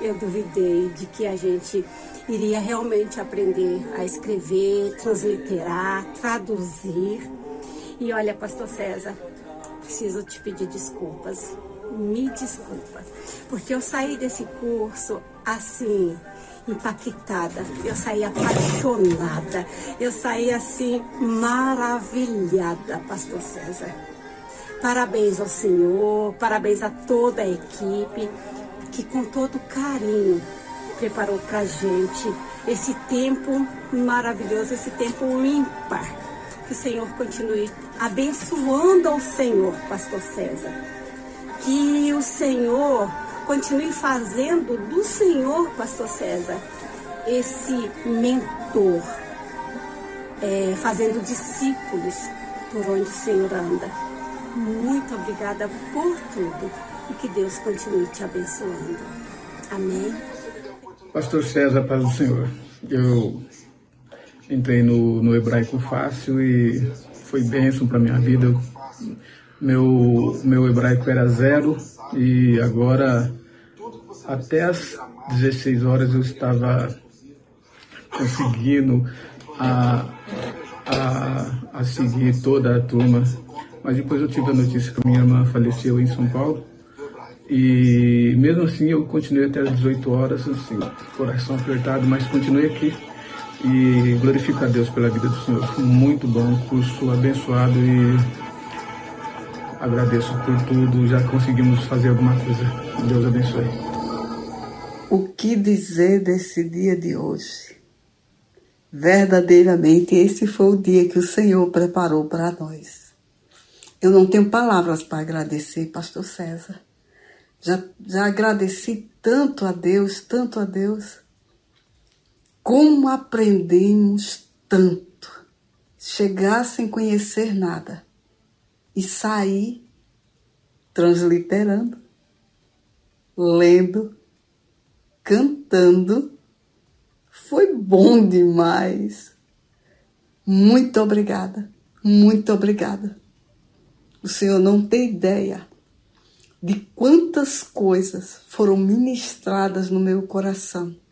Eu duvidei de que a gente iria realmente aprender a escrever, transliterar, traduzir. E olha, Pastor César, preciso te pedir desculpas. Me desculpa. Porque eu saí desse curso assim, impactada. Eu saí apaixonada. Eu saí assim, maravilhada, Pastor César. Parabéns ao Senhor, parabéns a toda a equipe que com todo carinho preparou pra gente esse tempo maravilhoso, esse tempo ímpar. Que o Senhor continue abençoando ao Senhor, Pastor César. Que o Senhor continue fazendo do Senhor, Pastor César, esse mentor, é, fazendo discípulos por onde o Senhor anda. Muito obrigada por tudo e que Deus continue te abençoando. Amém. Pastor César, paz do Senhor. Eu entrei no, no hebraico fácil e foi bênção para minha vida. Meu, meu hebraico era zero e agora, até as 16 horas, eu estava conseguindo a, a, a seguir toda a turma. Mas depois eu tive a notícia que minha irmã faleceu em São Paulo. E mesmo assim eu continuei até as 18 horas, assim, coração apertado, mas continuei aqui. E glorifico a Deus pela vida do Senhor. Muito bom, curso abençoado e agradeço por tudo. Já conseguimos fazer alguma coisa. Deus abençoe. O que dizer desse dia de hoje? Verdadeiramente, esse foi o dia que o Senhor preparou para nós. Eu não tenho palavras para agradecer, Pastor César. Já, já agradeci tanto a Deus, tanto a Deus. Como aprendemos tanto. Chegar sem conhecer nada e sair transliterando, lendo, cantando. Foi bom demais. Muito obrigada, muito obrigada. O Senhor não tem ideia de quantas coisas foram ministradas no meu coração.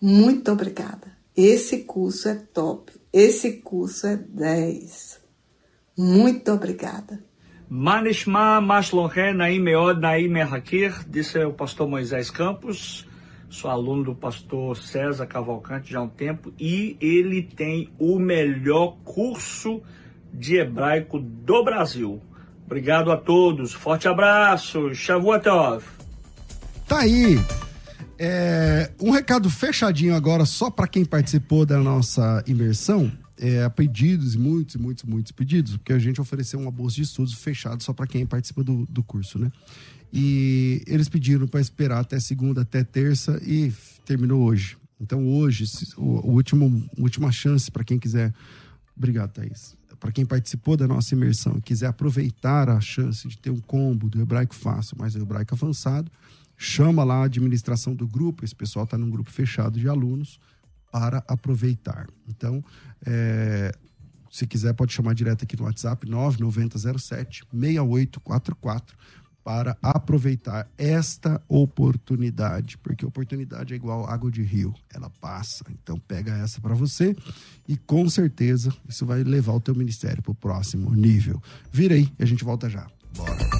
Muito obrigada. Esse curso é top. Esse curso é 10. Muito obrigada. Manishma Maslonhe Naim Meod Naim Hakir, disse o pastor Moisés Campos. Sou aluno do pastor César Cavalcante já há um tempo e ele tem o melhor curso de hebraico do Brasil. Obrigado a todos. Forte abraço. Shavuotov. Tá aí. É, um recado fechadinho agora só para quem participou da nossa imersão. É, pedidos, muitos, muitos, muitos pedidos, porque a gente ofereceu uma bolsa de estudos fechado só para quem participa do, do curso, né? E eles pediram para esperar até segunda, até terça e terminou hoje. Então hoje, o, o último, última chance para quem quiser. Obrigado, Thaís. Para quem participou da nossa imersão quiser aproveitar a chance de ter um combo do hebraico fácil mais do hebraico avançado, chama lá a administração do grupo. Esse pessoal está num grupo fechado de alunos para aproveitar. Então, é, se quiser, pode chamar direto aqui no WhatsApp 9907 6844 para aproveitar esta oportunidade, porque oportunidade é igual água de rio, ela passa. Então pega essa para você e com certeza isso vai levar o teu ministério para o próximo nível. Vira aí a gente volta já. Bora.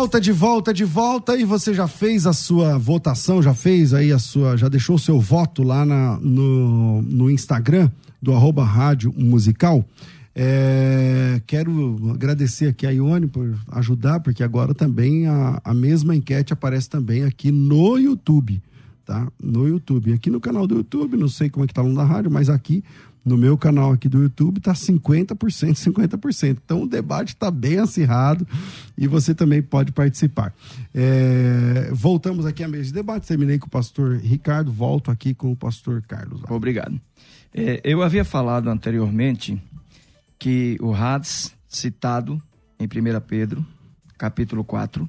volta, de volta, de volta. E você já fez a sua votação, já fez aí a sua. Já deixou o seu voto lá na, no, no Instagram do arroba rádio musical. É, quero agradecer aqui a Ione por ajudar, porque agora também a, a mesma enquete aparece também aqui no YouTube, tá? No YouTube. Aqui no canal do YouTube, não sei como é que tá no da rádio, mas aqui no meu canal aqui do YouTube tá 50%, 50%. Então o debate está bem acirrado e você também pode participar. É, voltamos aqui à mesa de debate. Terminei com o pastor Ricardo, volto aqui com o pastor Carlos. Obrigado. É, eu havia falado anteriormente que o Hades, citado em 1 Pedro, capítulo 4,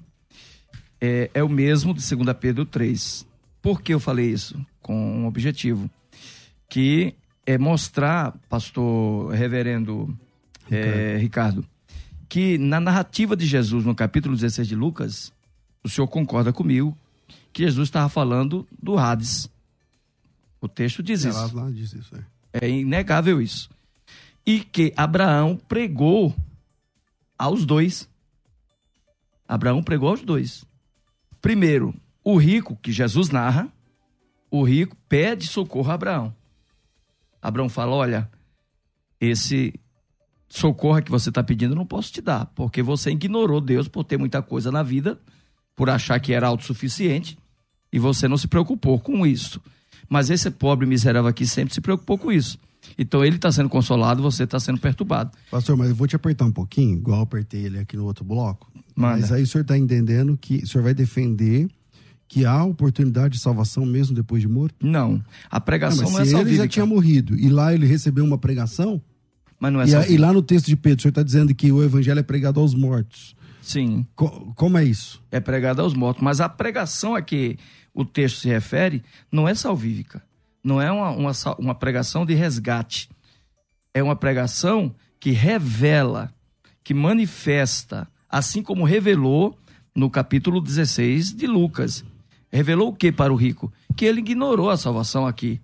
é, é o mesmo de 2 Pedro 3. Por que eu falei isso? Com um objetivo. Que é mostrar, pastor reverendo é, Ricardo, que na narrativa de Jesus, no capítulo 16 de Lucas, o senhor concorda comigo que Jesus estava falando do Hades. O texto diz é, isso. Lá, lá diz isso é. é inegável isso. E que Abraão pregou aos dois. Abraão pregou aos dois. Primeiro, o rico, que Jesus narra, o rico pede socorro a Abraão. Abraão fala: Olha, esse socorro que você está pedindo eu não posso te dar, porque você ignorou Deus por ter muita coisa na vida, por achar que era autossuficiente, e você não se preocupou com isso. Mas esse pobre miserável aqui sempre se preocupou com isso. Então ele está sendo consolado, você está sendo perturbado. Pastor, mas eu vou te apertar um pouquinho, igual eu apertei ele aqui no outro bloco. Manda. Mas aí o senhor está entendendo que o senhor vai defender que há oportunidade de salvação mesmo depois de morto? Não. A pregação não, não é se salvífica. ele já tinha morrido e lá ele recebeu uma pregação. Mas não é e, salvífica. e lá no texto de Pedro, o senhor está dizendo que o evangelho é pregado aos mortos. Sim. Co- como é isso? é pregada aos mortos. Mas a pregação a que o texto se refere não é salvífica. não é uma, uma, uma pregação de resgate. É uma pregação que revela, que manifesta, assim como revelou no capítulo 16 de Lucas. Revelou o que para o rico? Que ele ignorou a salvação aqui.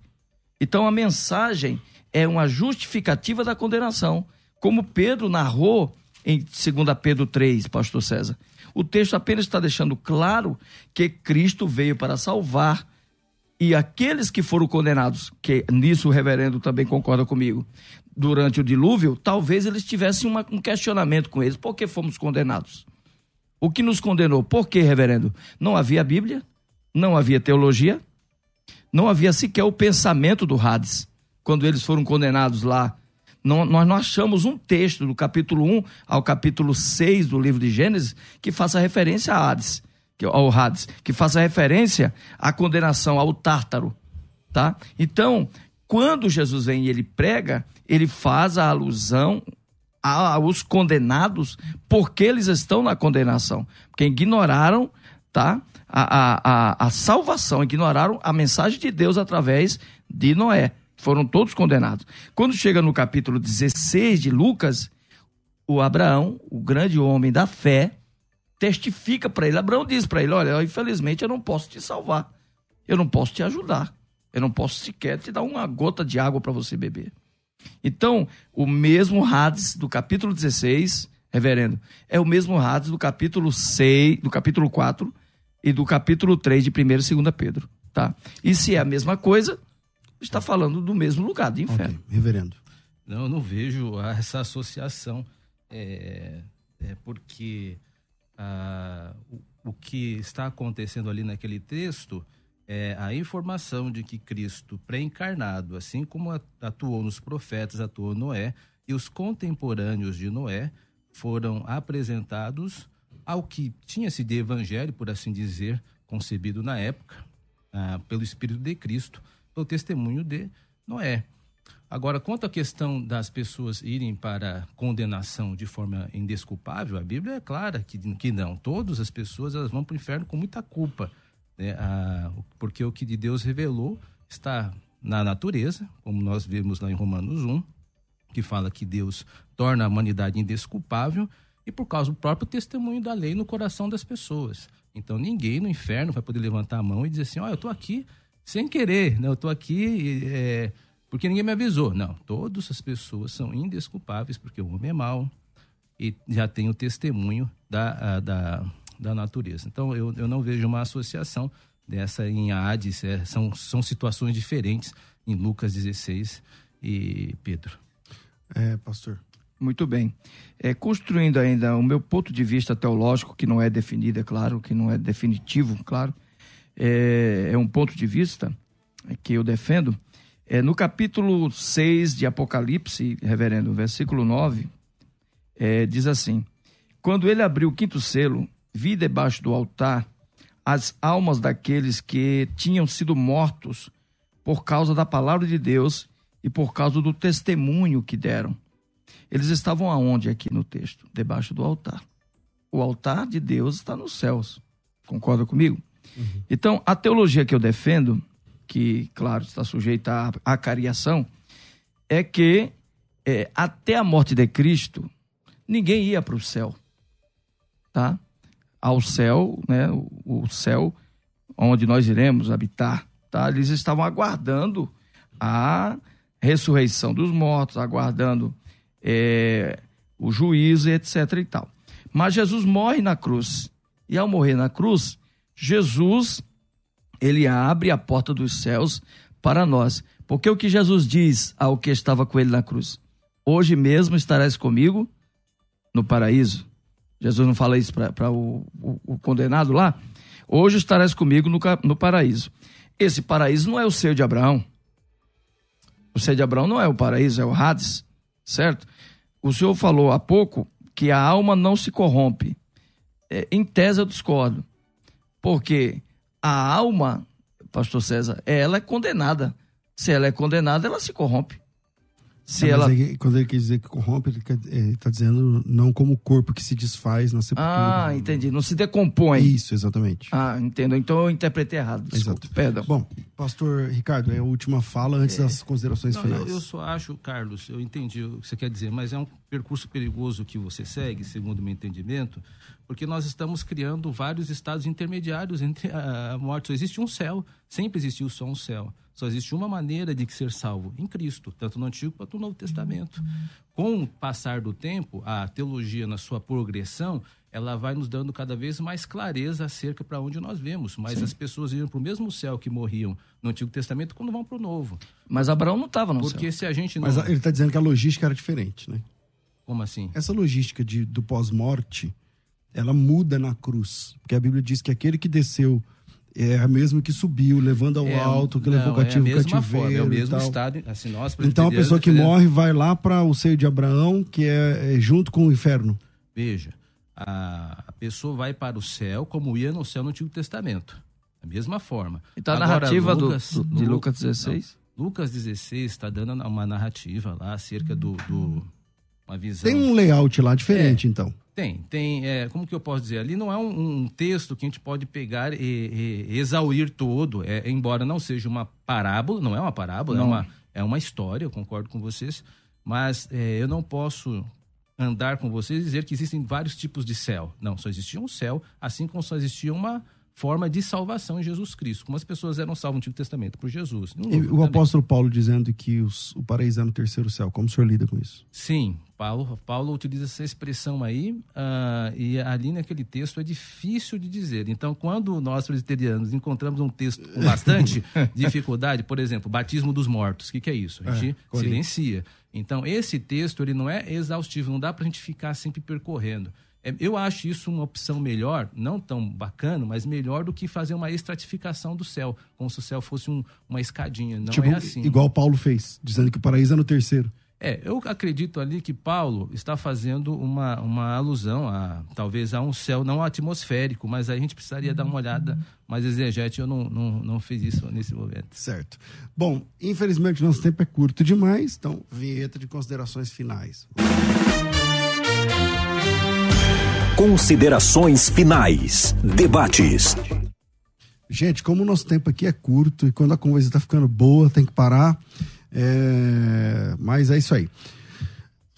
Então a mensagem é uma justificativa da condenação. Como Pedro narrou em 2 Pedro 3, pastor César. O texto apenas está deixando claro que Cristo veio para salvar e aqueles que foram condenados, que nisso o reverendo também concorda comigo, durante o dilúvio, talvez eles tivessem uma, um questionamento com eles. Por que fomos condenados? O que nos condenou? Por que, reverendo? Não havia Bíblia, não havia teologia, não havia sequer o pensamento do Hades, quando eles foram condenados lá. Não, nós não achamos um texto do capítulo 1 ao capítulo 6 do livro de Gênesis que faça referência a Hades ao Hades, que faça referência à condenação ao Tártaro, tá? Então, quando Jesus vem e ele prega, ele faz a alusão aos condenados porque eles estão na condenação, porque ignoraram, tá? A, a, a, a salvação, ignoraram a mensagem de Deus através de Noé. Foram todos condenados. Quando chega no capítulo 16 de Lucas, o Abraão, o grande homem da fé, testifica para ele. Abraão diz para ele: Olha, infelizmente eu não posso te salvar, eu não posso te ajudar, eu não posso sequer te dar uma gota de água para você beber. Então, o mesmo Hades do capítulo 16, reverendo, é o mesmo Hades do capítulo 6, do capítulo 4 e do capítulo 3 de 1 e 2 Pedro. Tá? E se é a mesma coisa, está falando do mesmo lugar, de inferno. Okay. Reverendo. Não, eu não vejo essa associação. É, é porque ah, o, o que está acontecendo ali naquele texto é a informação de que Cristo pré-encarnado, assim como atuou nos profetas, atuou Noé, e os contemporâneos de Noé foram apresentados ao que tinha-se de evangelho, por assim dizer, concebido na época, ah, pelo Espírito de Cristo, pelo testemunho de Noé. Agora, quanto à questão das pessoas irem para condenação de forma indesculpável, a Bíblia é clara que, que não. Todas as pessoas elas vão para o inferno com muita culpa. Né? Ah, porque o que de Deus revelou está na natureza, como nós vemos lá em Romanos 1, que fala que Deus torna a humanidade indesculpável e por causa do próprio testemunho da lei no coração das pessoas. Então ninguém no inferno vai poder levantar a mão e dizer assim: ó, oh, eu estou aqui sem querer, né? eu estou aqui. É, porque ninguém me avisou. Não, todas as pessoas são indesculpáveis porque o homem é mau e já tem o testemunho da, da, da natureza. Então, eu, eu não vejo uma associação dessa em Hades, é, são, são situações diferentes em Lucas 16 e Pedro. É, pastor. Muito bem. É, construindo ainda o meu ponto de vista teológico, que não é definido, é claro, que não é definitivo, claro, é, é um ponto de vista que eu defendo. É, no capítulo 6 de Apocalipse, reverendo, versículo 9, é, diz assim: Quando ele abriu o quinto selo, vi debaixo do altar as almas daqueles que tinham sido mortos por causa da palavra de Deus e por causa do testemunho que deram. Eles estavam aonde aqui no texto? Debaixo do altar. O altar de Deus está nos céus. Concorda comigo? Uhum. Então, a teologia que eu defendo que, claro, está sujeita à, à cariação, é que é, até a morte de Cristo, ninguém ia para o céu, tá? Ao céu, né? O, o, céu onde nós iremos habitar, tá? Eles estavam aguardando a ressurreição dos mortos, aguardando é, o juízo, etc. e tal. Mas Jesus morre na cruz. E ao morrer na cruz, Jesus ele abre a porta dos céus para nós. Porque o que Jesus diz ao que estava com ele na cruz? Hoje mesmo estarás comigo no paraíso. Jesus não fala isso para o, o, o, condenado lá? Hoje estarás comigo no, no paraíso. Esse paraíso não é o seio de Abraão. O seio de Abraão não é o paraíso, é o Hades, certo? O senhor falou há pouco que a alma não se corrompe. É, em tese eu discordo. Porque a alma, pastor César, ela é condenada. Se ela é condenada, ela se corrompe. Se É, ela aí, quando ele quer dizer que corrompe, ele está dizendo não como o corpo que se desfaz na sepultura. Ah, entendi. Não se decompõe. Isso, exatamente. Ah, entendo. Então eu interpretei errado. Desculpa. Exato. Perdão. Bom, pastor Ricardo, é a última fala antes das considerações Não, finais. eu, eu só acho, Carlos, eu entendi o que você quer dizer, mas é um percurso perigoso que você segue, segundo o meu entendimento, porque nós estamos criando vários estados intermediários entre a, morte. Só existe um céu, sempre existiu só um céu. Só existe uma maneira de ser salvo, em Cristo, tanto no Antigo quanto no Novo Testamento. Com o passar do tempo, a teologia, na sua progressão, ela vai nos dando cada vez mais clareza acerca para onde nós vemos. Mas as pessoas iam para o mesmo céu que morriam no Antigo Testamento quando vão para o Novo. Mas Abraão não estava no Porque céu. se a gente não. Mas ele está dizendo que a logística era diferente, né? Como assim? Essa logística de, do pós-morte, ela muda na cruz. Porque a Bíblia diz que aquele que desceu é a mesma que subiu, levando ao É, alto, que não, levou cativo é a mesma cativeiro. forma, é o e mesmo tal. estado. Assim, nós, Então a pessoa que morre vai lá para o seio de Abraão, que é, é junto com o inferno. Veja, a, a pessoa vai para o céu como ia no céu no Antigo Testamento. Da mesma forma. Então a narrativa do- Lucas- do- de Lu- Lucas 16? não, Lucas 16 está dando uma narrativa lá acerca do. do uma visão. Tem um layout lá diferente, É. então. Tem, tem. É, como que eu posso dizer? Ali não é um, um texto que a gente pode pegar e, e exaurir todo, é, embora não seja uma parábola, não é uma parábola, é Não. uma, é uma história, eu concordo com vocês, mas é, eu não posso andar com vocês e dizer que existem vários tipos de céu. Não, só existia um céu, assim como só existia uma forma de salvação em Jesus Cristo. Como as pessoas eram salvas no Antigo Testamento por Jesus. E o também. apóstolo Paulo dizendo que os- o paraíso é no terceiro céu. Como o senhor lida com isso? Sim, Paulo, Paulo utiliza essa expressão aí, ah, e ali naquele texto é difícil de dizer. Então, quando nós presbiterianos encontramos um texto com bastante dificuldade, por exemplo, batismo dos mortos, o que, que é isso? A gente É, silencia. Então, esse texto ele não é exaustivo, não dá para a gente ficar sempre percorrendo. É, eu acho isso uma opção melhor, não tão bacana, mas melhor do que fazer uma estratificação do céu, como se o céu fosse um- uma escadinha. Não tipo, é assim. igual Paulo fez, dizendo que o paraíso é no terceiro. É, eu acredito ali que Paulo está fazendo uma, uma alusão a talvez a um céu não atmosférico, mas aí a gente precisaria dar uma olhada mais exegética. Eu não, não, não fiz isso nesse momento. Certo. Bom, infelizmente nosso tempo é curto demais, então vinheta de considerações finais. Considerações finais. Debates. Gente, como o nosso tempo aqui é curto e quando a conversa tá ficando boa, tem que parar. É, Mas é isso aí.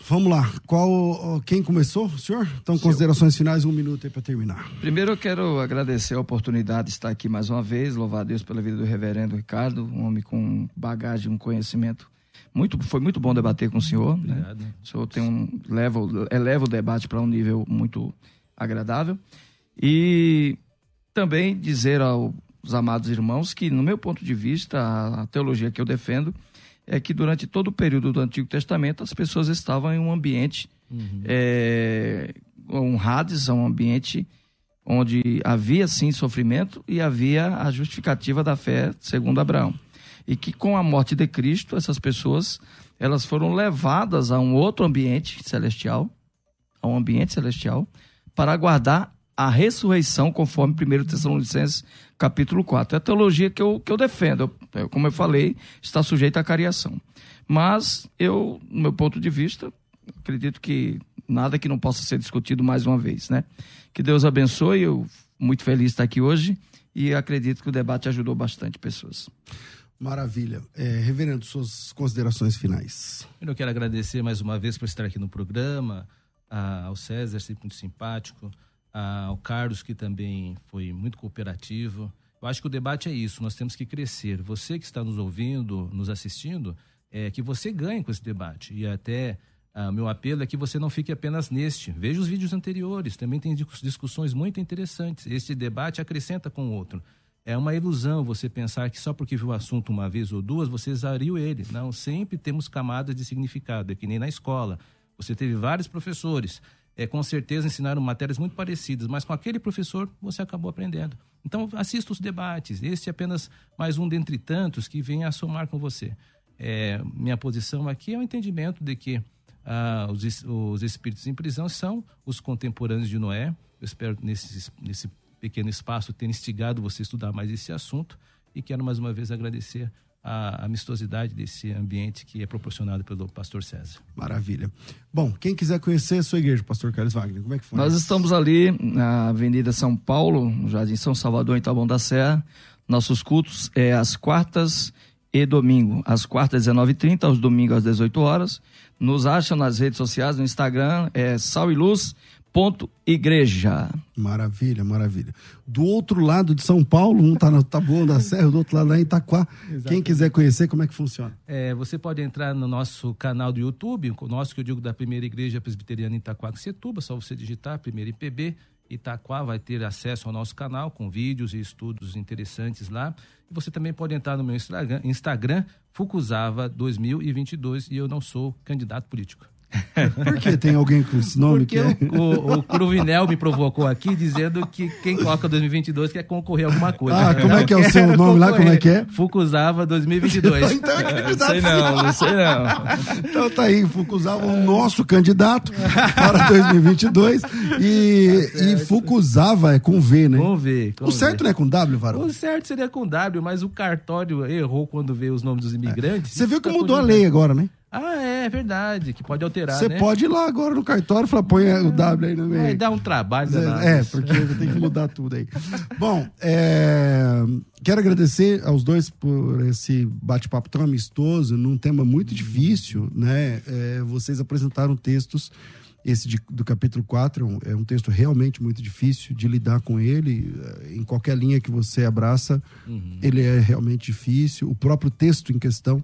Vamos lá. Qual quem começou, senhor? Então, considerações finais, um minuto aí para terminar. Primeiro eu quero agradecer a oportunidade de estar aqui mais uma vez, louvar a Deus pela vida do reverendo Ricardo, um homem com bagagem, um conhecimento. Muito, foi muito bom debater com o senhor. né? O senhor tem um, leva, eleva o debate para um nível muito agradável. E também dizer aos amados irmãos que, no meu ponto de vista, a teologia que eu defendo é que durante todo o período do Antigo Testamento as pessoas estavam em um ambiente é, honrados, um ambiente onde havia sim sofrimento e havia a justificativa da fé segundo Abraão. E que com a morte de Cristo, essas pessoas elas foram levadas a um outro ambiente celestial, a um ambiente celestial, para aguardar a ressurreição, conforme 1 Tessalonicenses capítulo 4. É a teologia que eu, que eu defendo. Eu, como eu falei, está sujeita à cariação. Mas eu, no meu ponto de vista, acredito que nada que não possa ser discutido mais uma vez, né? Que Deus abençoe, eu muito feliz de estar aqui hoje e acredito que o debate ajudou bastante pessoas. Maravilha. É, reverendo, suas considerações finais. Eu quero agradecer mais uma vez por estar aqui no programa, a- ao César, sempre muito simpático, a- ao Carlos, que também foi muito cooperativo. Eu acho que o debate é isso, nós temos que crescer. Você que está nos ouvindo, nos assistindo, é que você ganhe com esse debate. E até ah, meu apelo é que você não fique apenas neste. Veja os vídeos anteriores, também tem dis- discussões muito interessantes. Este debate acrescenta com o outro. É uma ilusão você pensar que só porque viu o assunto uma vez ou duas, você exauriu ele. Não, sempre temos camadas de significado, é que nem na escola. Você teve vários professores, é, com certeza ensinaram matérias muito parecidas, mas com aquele professor você acabou aprendendo. Então, assista os debates. Este é apenas mais um dentre tantos que vem a somar com você. É, minha posição aqui é o entendimento de que ah, os, os espíritos em prisão são os contemporâneos de Noé. Eu espero, nesse, nesse pequeno espaço, ter instigado você a estudar mais esse assunto. E quero mais uma vez agradecer a amistosidade desse ambiente que é proporcionado pelo pastor César. Maravilha. Bom, quem quiser conhecer a sua igreja, pastor Carlos Wagner, como é que foi? Nós estamos ali na Avenida São Paulo, no Jardim São Salvador, em Taboão da Serra. Nossos cultos é às quartas e domingo, às quartas às 19h30, aos domingos às 18 horas. Nos acham nas redes sociais, no Instagram, é Sal e Luz ponto igreja. Maravilha, maravilha. Do outro lado de São Paulo, um está no Taboão da Serra, do outro lado lá em Itaquá. Exatamente. Quem quiser conhecer, como é que funciona? É, você pode entrar no nosso canal do YouTube, o nosso que eu digo da Primeira Igreja Presbiteriana Itaquá Setuba, só você digitar Primeira IPB. Itaquá vai ter acesso ao nosso canal com vídeos e estudos interessantes lá. E você também pode entrar no meu Instagram, Instagram Fucusava 2022 e eu não sou candidato político. Por que tem alguém com esse nome? Porque que é? o, o, Cruvinel me provocou aqui dizendo que quem coloca 2022 quer concorrer a alguma coisa. Ah, como é que é o seu nome lá? Como é que é? Fucusava 2022. então é candidato. Sei não, não sei não. Então tá aí, Fucusava o nosso candidato para 2022 e, tá e Fucusava é com V, né? Com V. Com o certo v. não é com W, Varão? O certo seria com W, mas o cartório errou quando veio os nomes dos imigrantes. Você viu que tá mudou a lei agora, né? Ah, é verdade, que pode alterar. Você né? pode ir lá agora no cartório e falar, põe o W aí no meio. Vai dar um trabalho, É, é porque tem que mudar tudo aí. Bom, é, quero agradecer aos dois por esse bate-papo tão amistoso, num tema muito difícil, né? É, vocês apresentaram textos. Esse de, do capítulo 4 é um texto realmente muito difícil de lidar com ele. Em qualquer linha que você abraça, uhum. ele é realmente difícil. O próprio texto em questão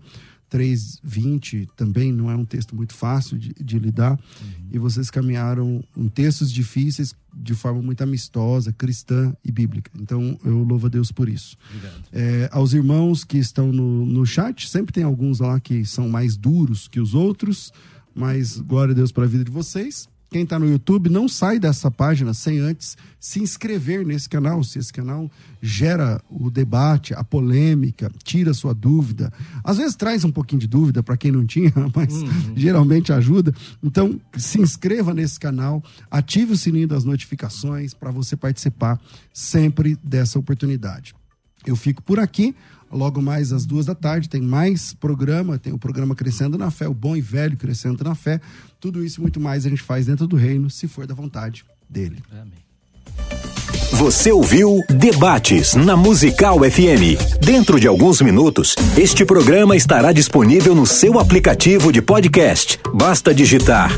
3.20 também não é um texto muito fácil de, de lidar. Uhum. E vocês caminharam em textos difíceis de forma muito amistosa, cristã e bíblica. Então eu louvo a Deus por isso. É, aos irmãos que estão no, no chat, sempre tem alguns lá que são mais duros que os outros, mas glória a Deus pela vida de vocês. Quem está no YouTube, não sai dessa página sem antes se inscrever nesse canal. Se esse canal gera o debate, a polêmica, tira sua dúvida. Às vezes traz um pouquinho de dúvida para quem não tinha, mas uhum. geralmente ajuda. Então, se inscreva nesse canal, ative o sininho das notificações para você participar sempre dessa oportunidade. Eu fico por aqui. Logo mais às duas da tarde tem mais programa, tem o programa Crescendo na Fé, o bom e velho Crescendo na Fé. Tudo isso e muito mais a gente faz dentro do reino, se for da vontade dele. Amém. Você ouviu Debates na Musical FM. Dentro de alguns minutos, este programa estará disponível no seu aplicativo de podcast. Basta digitar